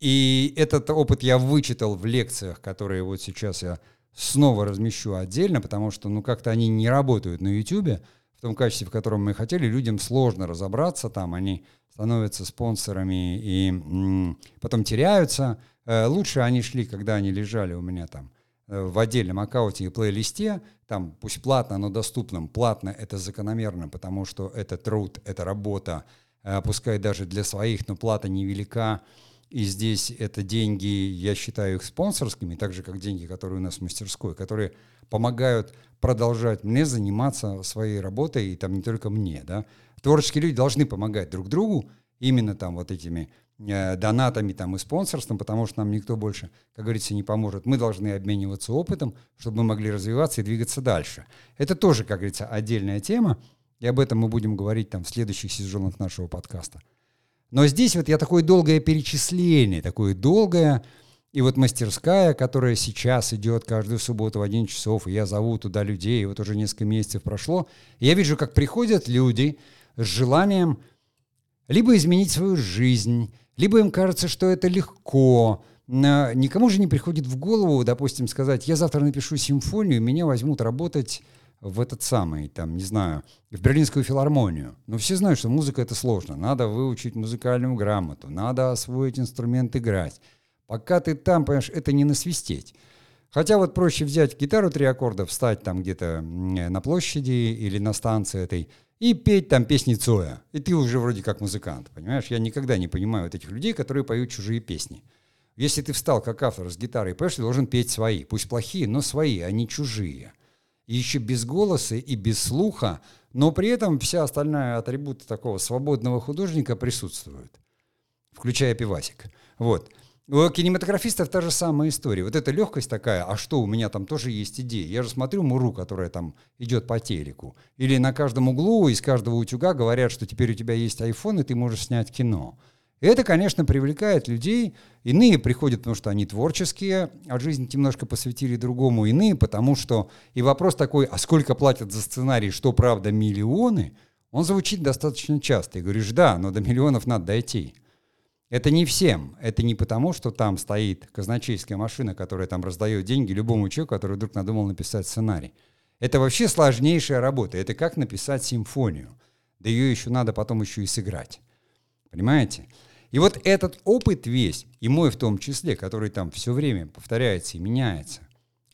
A: И этот опыт я вычитал в лекциях, которые вот сейчас я снова размещу отдельно, потому что ну как-то они не работают на YouTube в том качестве, в котором мы хотели. Людям сложно разобраться там, они становятся спонсорами и м- потом теряются – лучше они шли, когда они лежали у меня там э, в отдельном аккаунте и плейлисте, там пусть платно, но доступном. Платно это закономерно, потому что это труд, это работа, э, пускай даже для своих, но плата невелика. И здесь это деньги, я считаю их спонсорскими, так же как деньги, которые у нас в мастерской, которые помогают продолжать мне заниматься своей работой, и там не только мне, да. Творческие люди должны помогать друг другу, именно там вот этими Э, донатами там и спонсорством, потому что нам никто больше, как говорится, не поможет. Мы должны обмениваться опытом, чтобы мы могли развиваться и двигаться дальше. Это тоже, как говорится, отдельная тема, и об этом мы будем говорить там в следующих сезонах нашего подкаста. Но здесь вот я такое долгое перечисление, такое долгое, и вот мастерская, которая сейчас идет каждую субботу в 11 часов, и я зову туда людей, и вот уже несколько месяцев прошло, я вижу, как приходят люди с желанием либо изменить свою жизнь, либо им кажется, что это легко. Никому же не приходит в голову, допустим, сказать, я завтра напишу симфонию, меня возьмут работать в этот самый, там, не знаю, в Берлинскую филармонию. Но все знают, что музыка это сложно. Надо выучить музыкальную грамоту, надо освоить инструмент играть. Пока ты там, понимаешь, это не насвистеть. Хотя вот проще взять гитару три аккорда, встать там где-то на площади или на станции этой и петь там песни Цоя. И ты уже вроде как музыкант, понимаешь? Я никогда не понимаю вот этих людей, которые поют чужие песни. Если ты встал как автор с гитарой и поешь, ты должен петь свои. Пусть плохие, но свои, а не чужие. И еще без голоса и без слуха, но при этом вся остальная атрибуты такого свободного художника присутствуют, включая пивасик. Вот. У кинематографистов та же самая история. Вот эта легкость такая, а что, у меня там тоже есть идеи. Я же смотрю Муру, которая там идет по телеку. Или на каждом углу из каждого утюга говорят, что теперь у тебя есть iPhone, и ты можешь снять кино. Это, конечно, привлекает людей. Иные приходят, потому что они творческие, а жизнь немножко посвятили другому. Иные, потому что... И вопрос такой, а сколько платят за сценарий, что правда миллионы, он звучит достаточно часто. И говоришь, да, но до миллионов надо дойти. Это не всем. Это не потому, что там стоит казначейская машина, которая там раздает деньги любому человеку, который вдруг надумал написать сценарий. Это вообще сложнейшая работа. Это как написать симфонию. Да ее еще надо потом еще и сыграть. Понимаете? И вот этот опыт весь, и мой в том числе, который там все время повторяется и меняется,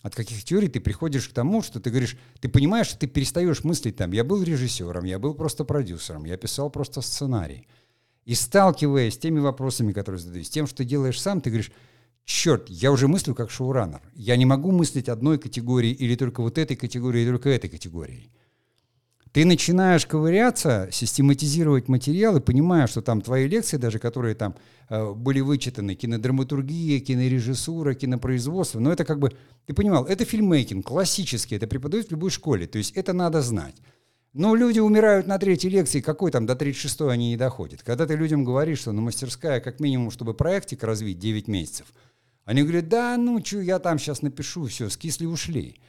A: от каких теорий ты приходишь к тому, что ты говоришь, ты понимаешь, что ты перестаешь мыслить там, я был режиссером, я был просто продюсером, я писал просто сценарий. И сталкиваясь с теми вопросами, которые задаюсь, тем, что делаешь сам, ты говоришь, черт, я уже мыслю как шоураннер. Я не могу мыслить одной категории или только вот этой категории, или только этой категории. Ты начинаешь ковыряться, систематизировать материалы, понимая, что там твои лекции, даже которые там э, были вычитаны, кинодраматургия, кинорежиссура, кинопроизводство, но это как бы, ты понимал, это фильммейкинг, классический, это преподают в любой школе, то есть это надо знать. Но люди умирают на третьей лекции, какой там до 36-й они не доходят. Когда ты людям говоришь, что ну, мастерская как минимум, чтобы проектик развить 9 месяцев, они говорят, да, ну что, я там сейчас напишу, все, скисли, ушли.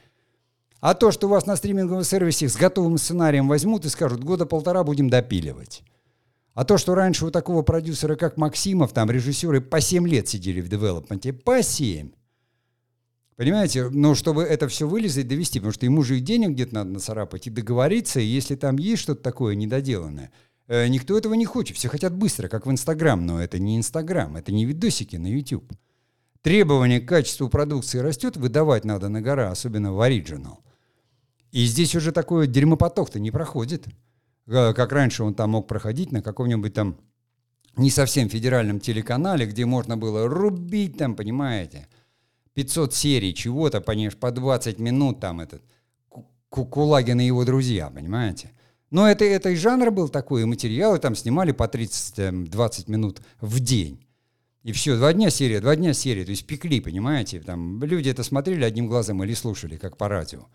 A: А то, что у вас на стриминговом сервисе с готовым сценарием возьмут и скажут, года полтора будем допиливать. А то, что раньше у такого продюсера, как Максимов, там режиссеры по 7 лет сидели в девелопменте, по 7. Понимаете, но чтобы это все вылезать, довести, потому что ему же и денег где-то надо нацарапать, и договориться, и если там есть что-то такое недоделанное, э, никто этого не хочет, все хотят быстро, как в Инстаграм, но это не Инстаграм, это не видосики на YouTube. Требование к качеству продукции растет, выдавать надо на гора, особенно в оригинал. И здесь уже такой дерьмопоток-то не проходит, э, как раньше он там мог проходить на каком-нибудь там не совсем федеральном телеканале, где можно было рубить там, понимаете, 500 серий чего-то, понимаешь, по 20 минут там этот Кулагин и его друзья, понимаете? Но это, это и жанр был такой, и материалы там снимали по 30-20 минут в день. И все, два дня серия, два дня серия, то есть пекли, понимаете? Там люди это смотрели одним глазом или слушали, как по радио.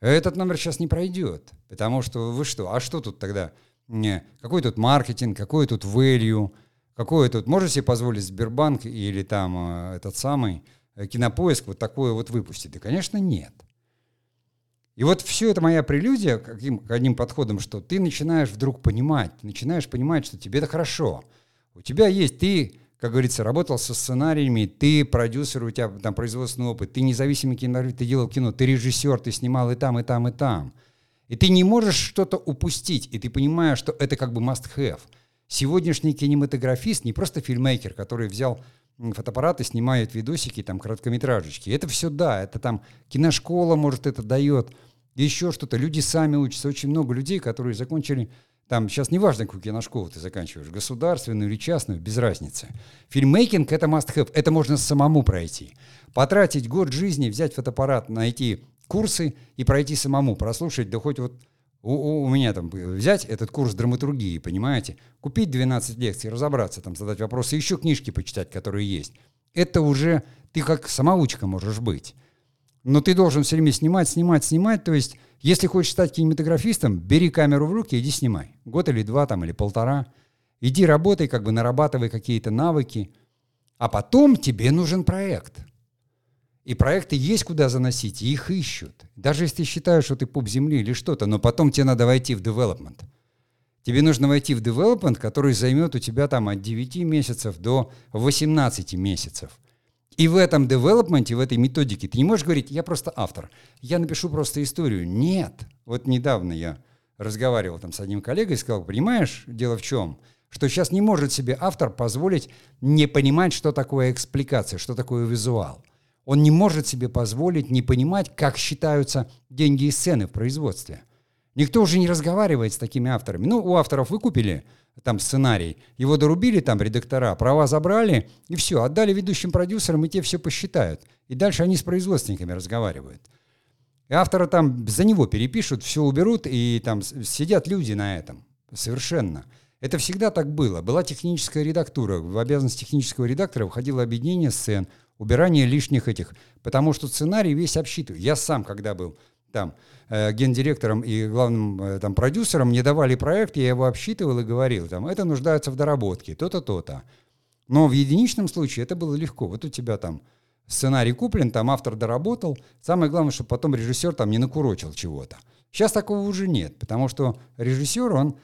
A: Этот номер сейчас не пройдет, потому что вы что, а что тут тогда? Не, какой тут маркетинг, какой тут value, какой тут, можете себе позволить Сбербанк или там э, этот самый кинопоиск вот такое вот выпустит? Да, конечно, нет. И вот все это моя прелюдия каким, к одним подходом, что ты начинаешь вдруг понимать, начинаешь понимать, что тебе это хорошо. У тебя есть, ты, как говорится, работал со сценариями, ты продюсер, у тебя там производственный опыт, ты независимый кинорежиссер, ты делал кино, ты режиссер, ты снимал и там, и там, и там. И ты не можешь что-то упустить, и ты понимаешь, что это как бы must-have. Сегодняшний кинематографист не просто фильммейкер, который взял фотоаппараты, снимают видосики, там, короткометражечки. Это все да, это там киношкола, может, это дает, еще что-то. Люди сами учатся. Очень много людей, которые закончили там сейчас не важно, какую киношколу ты заканчиваешь, государственную или частную, без разницы. Фильммейкинг — это must-have, это можно самому пройти. Потратить год жизни, взять фотоаппарат, найти курсы и пройти самому, прослушать, да хоть вот у, у меня там взять этот курс драматургии, понимаете, купить 12 лекций, разобраться, там, задать вопросы, еще книжки почитать, которые есть. Это уже ты как самоучка можешь быть. Но ты должен все время снимать, снимать, снимать. То есть, если хочешь стать кинематографистом, бери камеру в руки, иди снимай. Год или два там, или полтора. Иди работай, как бы нарабатывай какие-то навыки. А потом тебе нужен проект. И проекты есть куда заносить, и их ищут. Даже если ты считаешь, что ты пуп земли или что-то, но потом тебе надо войти в development. Тебе нужно войти в development, который займет у тебя там от 9 месяцев до 18 месяцев. И в этом девелопменте, в этой методике ты не можешь говорить, я просто автор, я напишу просто историю. Нет. Вот недавно я разговаривал там с одним коллегой и сказал, понимаешь, дело в чем? Что сейчас не может себе автор позволить не понимать, что такое экспликация, что такое визуал. Он не может себе позволить не понимать, как считаются деньги и сцены в производстве. Никто уже не разговаривает с такими авторами. Ну, у авторов вы купили там сценарий, его дорубили там редактора, права забрали, и все, отдали ведущим продюсерам, и те все посчитают. И дальше они с производственниками разговаривают. И автора там за него перепишут, все уберут, и там сидят люди на этом. Совершенно. Это всегда так было. Была техническая редактура. В обязанность технического редактора входило объединение сцен, убирание лишних этих. Потому что сценарий весь обсчитываю. Я сам, когда был там э, гендиректором и главным э, там продюсером, мне давали проект, я его обсчитывал и говорил, там, это нуждается в доработке, то-то, то-то. Но в единичном случае это было легко. Вот у тебя там сценарий куплен, там автор доработал. Самое главное, чтобы потом режиссер там не накурочил чего-то. Сейчас такого уже нет, потому что режиссер, он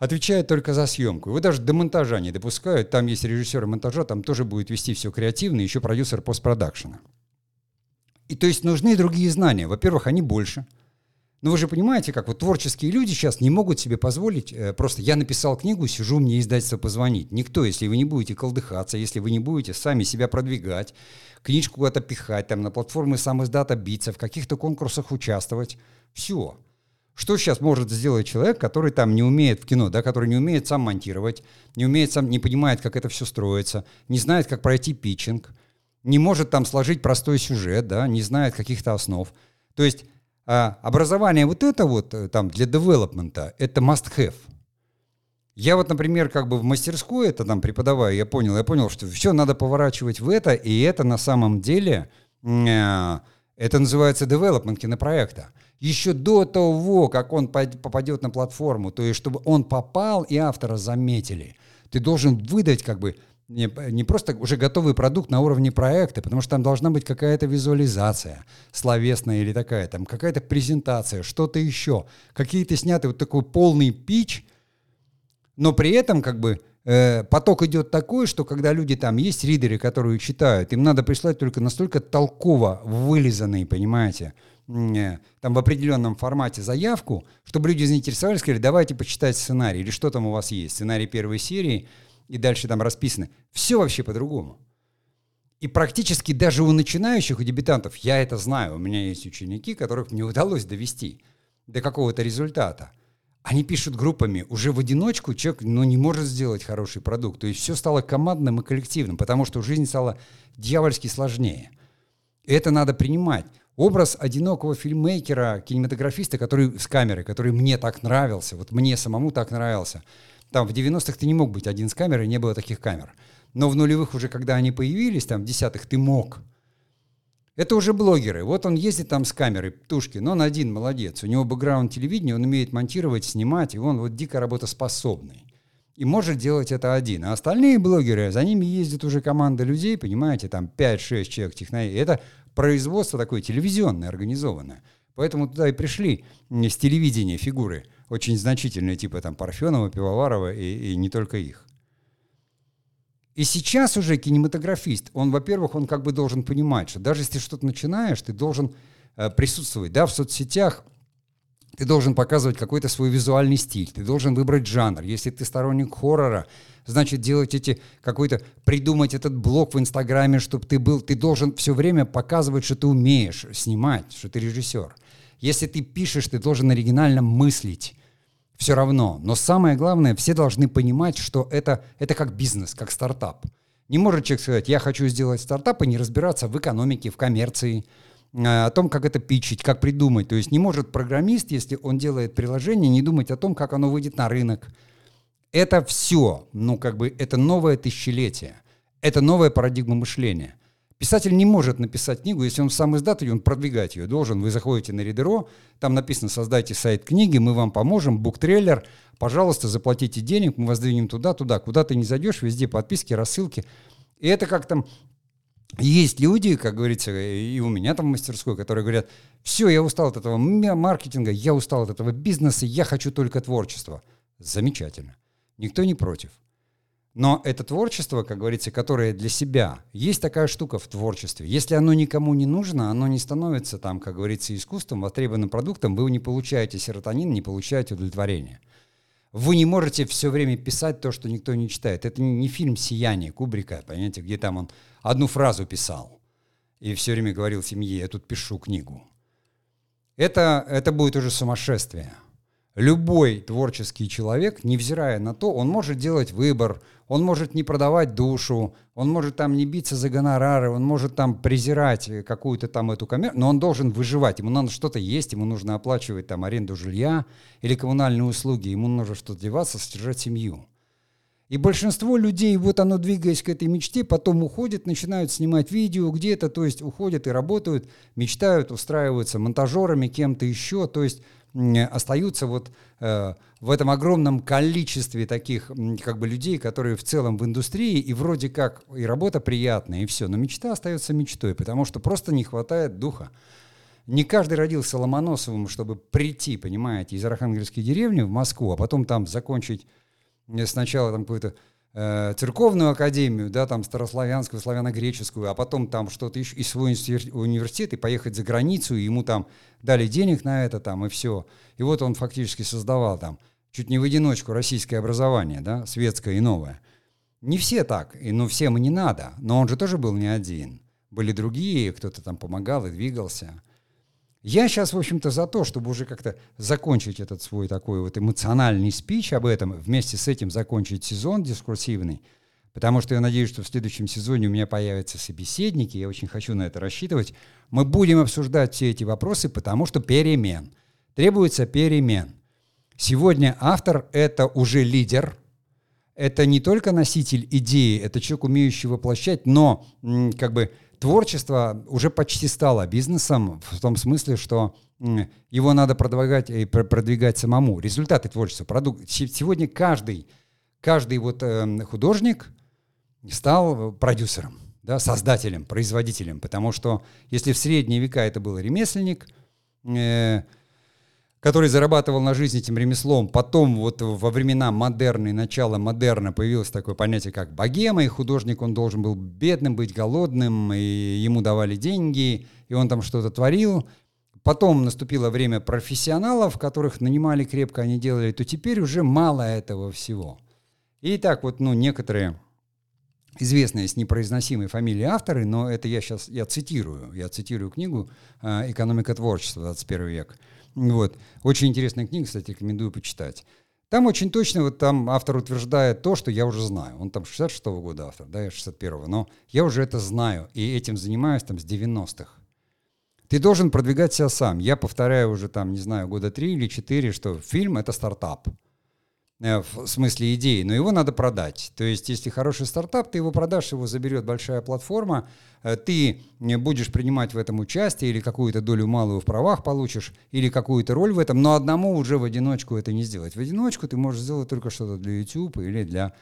A: отвечает только за съемку. Его даже до монтажа не допускают. Там есть режиссер монтажа, там тоже будет вести все креативно, еще продюсер постпродакшена. И то есть нужны другие знания. Во-первых, они больше. Но вы же понимаете, как вот творческие люди сейчас не могут себе позволить, э, просто я написал книгу, сижу, мне издательство позвонить. Никто, если вы не будете колдыхаться, если вы не будете сами себя продвигать, книжку куда-то пихать, там на платформы сам издата биться, в каких-то конкурсах участвовать, все. Что сейчас может сделать человек, который там не умеет в кино, да, который не умеет сам монтировать, не умеет сам, не понимает, как это все строится, не знает, как пройти питчинг, не может там сложить простой сюжет, да, не знает каких-то основ. То есть а, образование вот это вот э, там для девелопмента, это must have. Я вот, например, как бы в мастерской это там преподаваю, я понял, я понял, что все надо поворачивать в это, и это на самом деле, э, это называется development кинопроекта еще до того, как он попадет на платформу, то есть чтобы он попал и автора заметили, ты должен выдать как бы не, просто уже готовый продукт на уровне проекта, потому что там должна быть какая-то визуализация словесная или такая, там какая-то презентация, что-то еще, какие-то сняты вот такой полный пич, но при этом как бы э, поток идет такой, что когда люди там есть ридеры, которые читают, им надо прислать только настолько толково вылизанные, понимаете, там в определенном формате заявку, чтобы люди заинтересовались, сказали, давайте почитать сценарий, или что там у вас есть, сценарий первой серии, и дальше там расписано. Все вообще по-другому. И практически даже у начинающих, у дебютантов, я это знаю, у меня есть ученики, которых мне удалось довести до какого-то результата. Они пишут группами, уже в одиночку человек ну, не может сделать хороший продукт. То есть все стало командным и коллективным, потому что жизнь стала дьявольски сложнее. И это надо принимать образ одинокого фильммейкера, кинематографиста, который с камерой, который мне так нравился, вот мне самому так нравился. Там в 90-х ты не мог быть один с камерой, не было таких камер. Но в нулевых уже, когда они появились, там в десятых, ты мог. Это уже блогеры. Вот он ездит там с камерой, Тушкин, он один, молодец. У него бэкграунд телевидения, он умеет монтировать, снимать, и он вот дико работоспособный. И может делать это один. А остальные блогеры, за ними ездит уже команда людей, понимаете, там 5-6 человек технологий. Это производство такое телевизионное, организованное. Поэтому туда и пришли с телевидения фигуры очень значительные, типа там Парфенова, Пивоварова и, и не только их. И сейчас уже кинематографист, он, во-первых, он как бы должен понимать, что даже если что-то начинаешь, ты должен э, присутствовать, да, в соцсетях, ты должен показывать какой-то свой визуальный стиль, ты должен выбрать жанр. Если ты сторонник хоррора, значит делать эти какой-то придумать этот блог в Инстаграме, чтобы ты был, ты должен все время показывать, что ты умеешь снимать, что ты режиссер. Если ты пишешь, ты должен оригинально мыслить. Все равно. Но самое главное, все должны понимать, что это, это как бизнес, как стартап. Не может человек сказать, я хочу сделать стартап и не разбираться в экономике, в коммерции, о том, как это пичить, как придумать. То есть не может программист, если он делает приложение, не думать о том, как оно выйдет на рынок, это все, ну, как бы, это новое тысячелетие. Это новая парадигма мышления. Писатель не может написать книгу, если он сам издатель, он продвигать ее должен. Вы заходите на Ридеро, там написано «Создайте сайт книги, мы вам поможем, буктрейлер, пожалуйста, заплатите денег, мы вас двинем туда, туда». Куда ты не зайдешь, везде подписки, рассылки. И это как там... Есть люди, как говорится, и у меня там в мастерской, которые говорят, все, я устал от этого маркетинга, я устал от этого бизнеса, я хочу только творчества. Замечательно. Никто не против. Но это творчество, как говорится, которое для себя. Есть такая штука в творчестве. Если оно никому не нужно, оно не становится там, как говорится, искусством, востребованным продуктом, вы не получаете серотонин, не получаете удовлетворение. Вы не можете все время писать то, что никто не читает. Это не фильм «Сияние» Кубрика, понимаете, где там он одну фразу писал и все время говорил семье, я тут пишу книгу. Это, это будет уже сумасшествие. любой творческий человек, невзирая на то, он может делать выбор, он может не продавать душу, он может там не биться за гонорары, он может там презирать какую-то там эту коммерцию, но он должен выживать, ему надо что-то есть, ему нужно оплачивать там аренду жилья или коммунальные услуги, ему нужно что-то деваться, содержать семью. И большинство людей, вот оно двигаясь к этой мечте, потом уходит, начинают снимать видео где-то, то есть уходят и работают, мечтают, устраиваются монтажерами, кем-то еще, то есть остаются вот э, в этом огромном количестве таких как бы людей, которые в целом в индустрии, и вроде как и работа приятная, и все, но мечта остается мечтой, потому что просто не хватает духа. Не каждый родился Ломоносовым, чтобы прийти, понимаете, из Архангельской деревни в Москву, а потом там закончить сначала там какую-то э, церковную академию, да, там старославянскую, славяно-греческую, а потом там что-то еще, и свой университет, и поехать за границу, и ему там дали денег на это там, и все. И вот он фактически создавал там чуть не в одиночку российское образование, да, светское и новое. Не все так, и ну всем и не надо, но он же тоже был не один. Были другие, кто-то там помогал и двигался. Я сейчас, в общем-то, за то, чтобы уже как-то закончить этот свой такой вот эмоциональный спич об этом, вместе с этим закончить сезон дискурсивный, потому что я надеюсь, что в следующем сезоне у меня появятся собеседники, я очень хочу на это рассчитывать. Мы будем обсуждать все эти вопросы, потому что перемен. Требуется перемен. Сегодня автор — это уже лидер, это не только носитель идеи, это человек, умеющий воплощать, но как бы творчество уже почти стало бизнесом в том смысле, что его надо продвигать и продвигать самому. Результаты творчества, продукт. Сегодня каждый, каждый вот эм, художник стал продюсером, да, создателем, производителем, потому что если в средние века это был ремесленник, э, который зарабатывал на жизнь этим ремеслом. Потом вот во времена модерны, начала модерна появилось такое понятие, как богема, и художник, он должен был бедным быть, голодным, и ему давали деньги, и он там что-то творил. Потом наступило время профессионалов, которых нанимали крепко, они делали, то теперь уже мало этого всего. И так вот, ну, некоторые известные с непроизносимой фамилией авторы, но это я сейчас, я цитирую, я цитирую книгу а, «Экономика творчества. 21 век», вот. Очень интересная книга, кстати, рекомендую почитать. Там очень точно, вот там автор утверждает то, что я уже знаю. Он там 66-го года автор, да, я 61-го, но я уже это знаю, и этим занимаюсь там с 90-х. Ты должен продвигать себя сам. Я повторяю уже там, не знаю, года три или четыре, что фильм — это стартап. Э, в смысле идеи, но его надо продать. То есть, если хороший стартап, ты его продашь, его заберет большая платформа, э, ты будешь принимать в этом участие или какую-то долю малую в правах получишь, или какую-то роль в этом, но одному уже в одиночку это не сделать. В одиночку ты можешь сделать только что-то для YouTube или для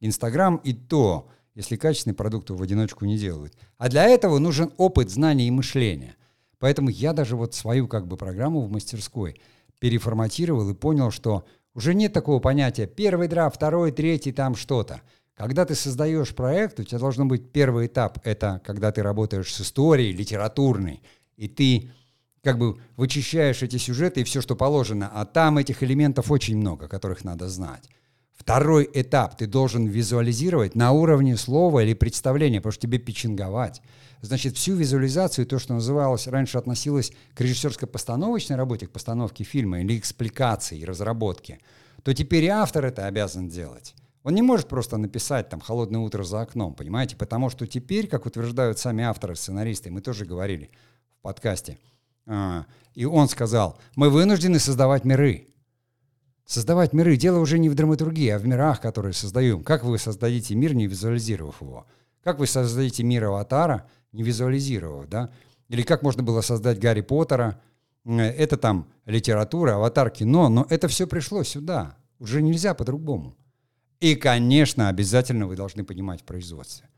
A: Instagram, и то, если качественный продукт в одиночку не делают. А для этого нужен опыт, знания и мышления. Поэтому я даже вот свою как бы программу в мастерской переформатировал и понял, что уже нет такого понятия первый драфт, второй, третий, там что-то. Когда ты создаешь проект, у тебя должен быть первый этап. Это когда ты работаешь с историей литературной, и ты как бы вычищаешь эти сюжеты и все, что положено. А там этих элементов очень много, которых надо знать. Второй этап ты должен визуализировать на уровне слова или представления, потому что тебе печенговать. Значит, всю визуализацию, то, что называлось, раньше относилось к режиссерско-постановочной работе, к постановке фильма или экспликации, разработке, то теперь и автор это обязан делать. Он не может просто написать там «Холодное утро за окном», понимаете? Потому что теперь, как утверждают сами авторы, сценаристы, мы тоже говорили в подкасте, а, и он сказал, мы вынуждены создавать миры. Создавать миры. Дело уже не в драматургии, а в мирах, которые создаем. Как вы создадите мир, не визуализировав его? Как вы создадите мир аватара, не визуализировав, да? Или как можно было создать Гарри Поттера? Это там литература, аватар, кино, но это все пришло сюда. Уже нельзя по-другому. И, конечно, обязательно вы должны понимать производство.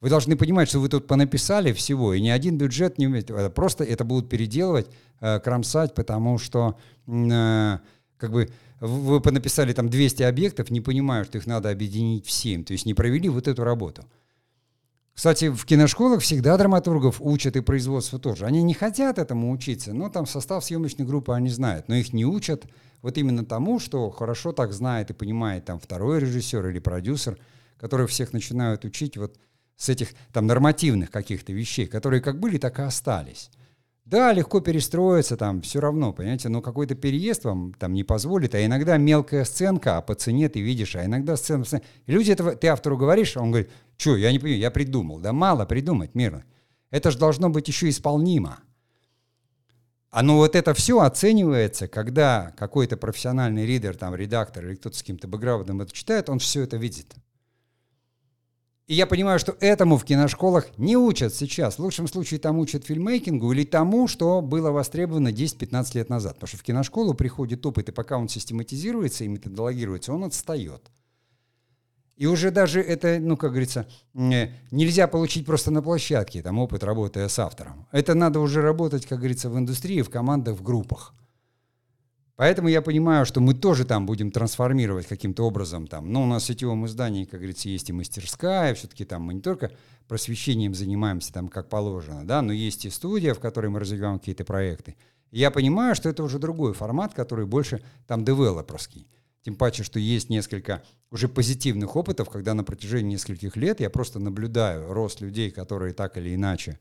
A: Вы должны понимать, что вы тут понаписали всего, и ни один бюджет не умеет. Просто это будут переделывать, э, кромсать, потому что э, как бы вы понаписали там 200 объектов, не понимая, что их надо объединить в 7. То есть не провели вот эту работу. Кстати, в киношколах всегда драматургов учат и производство тоже. Они не хотят этому учиться, но там состав съемочной группы они знают. Но их не учат вот именно тому, что хорошо так знает и понимает там второй режиссер или продюсер, которые всех начинают учить вот с этих там нормативных каких-то вещей, которые как были, так и остались. Да, легко перестроиться там, все равно, понимаете, но какой-то переезд вам там не позволит, а иногда мелкая сценка, а по цене ты видишь, а иногда сцена... сцена. И люди этого, ты автору говоришь, он говорит, что, я не понимаю, я придумал. Да мало придумать, мирно. Это же должно быть еще исполнимо. А ну вот это все оценивается, когда какой-то профессиональный ридер, там, редактор или кто-то с каким-то бэкграундом это читает, он все это видит. И я понимаю, что этому в киношколах не учат сейчас. В лучшем случае там учат фильммейкингу или тому, что было востребовано 10-15 лет назад. Потому что в киношколу приходит опыт, и пока он систематизируется и методологируется, он отстает. И уже даже это, ну, как говорится, нельзя получить просто на площадке, там, опыт, работая с автором. Это надо уже работать, как говорится, в индустрии, в командах, в группах. Поэтому я понимаю, что мы тоже там будем трансформировать каким-то образом. Там. Но у нас в сетевом издании, как говорится, есть и мастерская, все-таки там мы не только просвещением занимаемся там как положено, да, но есть и студия, в которой мы развиваем какие-то проекты. Я понимаю, что это уже другой формат, который больше там девелоперский. Тем паче, что есть несколько уже позитивных опытов, когда на протяжении нескольких лет я просто наблюдаю рост людей, которые так или иначе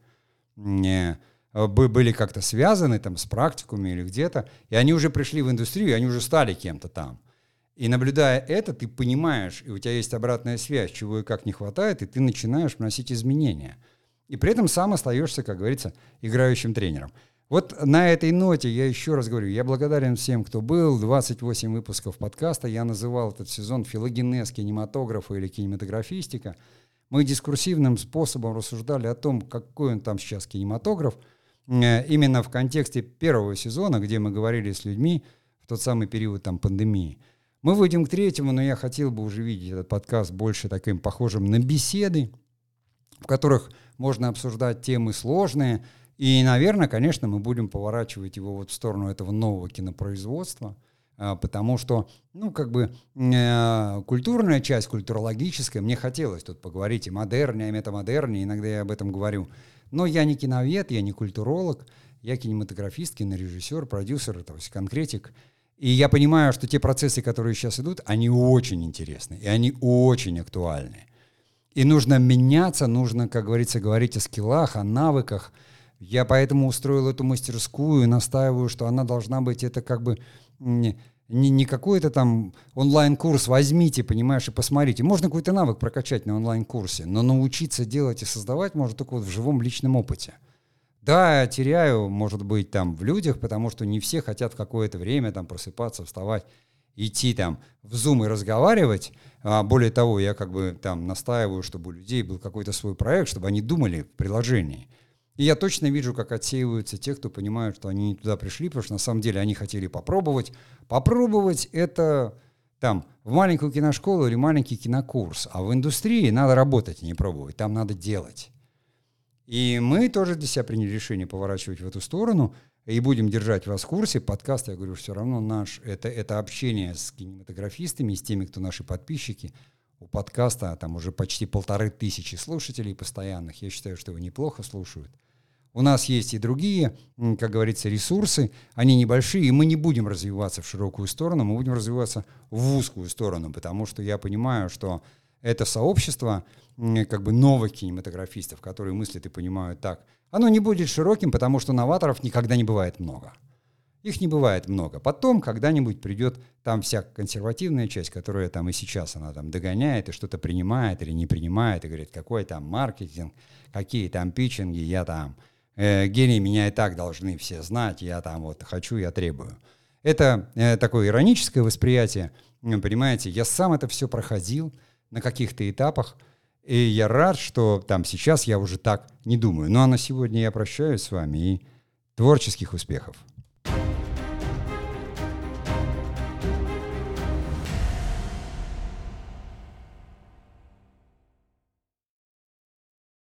A: не были как-то связаны там с практикумами или где-то, и они уже пришли в индустрию, и они уже стали кем-то там. И наблюдая это, ты понимаешь, и у тебя есть обратная связь, чего и как не хватает, и ты начинаешь вносить изменения. И при этом сам остаешься, как говорится, играющим тренером. Вот на этой ноте я еще раз говорю, я благодарен всем, кто был. 28 выпусков подкаста. Я называл этот сезон филогенез кинематографа или кинематографистика. Мы дискурсивным способом рассуждали о том, какой он там сейчас кинематограф – Э, именно в контексте первого сезона, где мы говорили с людьми в тот самый период там, пандемии. Мы выйдем к третьему, но я хотел бы уже видеть этот подкаст больше таким похожим на беседы, в которых можно обсуждать темы сложные. И, наверное, конечно, мы будем поворачивать его вот в сторону этого нового кинопроизводства, а, потому что, ну, как бы э, культурная часть, культурологическая, мне хотелось тут поговорить и модерне, и метамодерне, иногда я об этом говорю – но я не киновед, я не культуролог, я кинематографист, кинорежиссер, продюсер, то есть конкретик. И я понимаю, что те процессы, которые сейчас идут, они очень интересны, и они очень актуальны. И нужно меняться, нужно, как говорится, говорить о скиллах, о навыках. Я поэтому устроил эту мастерскую и настаиваю, что она должна быть, это как бы не, не какой-то там онлайн-курс возьмите, понимаешь, и посмотрите. Можно какой-то навык прокачать на онлайн-курсе, но научиться делать и создавать можно только вот в живом личном опыте. Да, я теряю, может быть, там в людях, потому что не все хотят в какое-то время там просыпаться, вставать, идти там в Zoom и разговаривать. А более того, я как бы там настаиваю, чтобы у людей был какой-то свой проект, чтобы они думали в приложении. И я точно вижу, как отсеиваются те, кто понимают, что они не туда пришли, потому что на самом деле они хотели попробовать. Попробовать это там в маленькую киношколу или маленький кинокурс, а в индустрии надо работать, а не пробовать, там надо делать. И мы тоже для себя приняли решение поворачивать в эту сторону и будем держать вас в курсе. Подкаст, я говорю, все равно наш, это, это общение с кинематографистами, с теми, кто наши подписчики. У подкаста там уже почти полторы тысячи слушателей постоянных. Я считаю, что его неплохо слушают. У нас есть и другие, как говорится, ресурсы, они небольшие, и мы не будем развиваться в широкую сторону, мы будем развиваться в узкую сторону, потому что я понимаю, что это сообщество как бы новых кинематографистов, которые мыслят и понимают так, оно не будет широким, потому что новаторов никогда не бывает много. Их не бывает много. Потом когда-нибудь придет там вся консервативная часть, которая там и сейчас она там догоняет и что-то принимает или не принимает, и говорит, какой там маркетинг, какие там питчинги, я там э, гений меня и так должны все знать, я там вот хочу, я требую. Это э, такое ироническое восприятие, понимаете, я сам это все проходил на каких-то этапах, и я рад, что там сейчас я уже так не думаю. Ну а на сегодня я прощаюсь с вами и творческих успехов.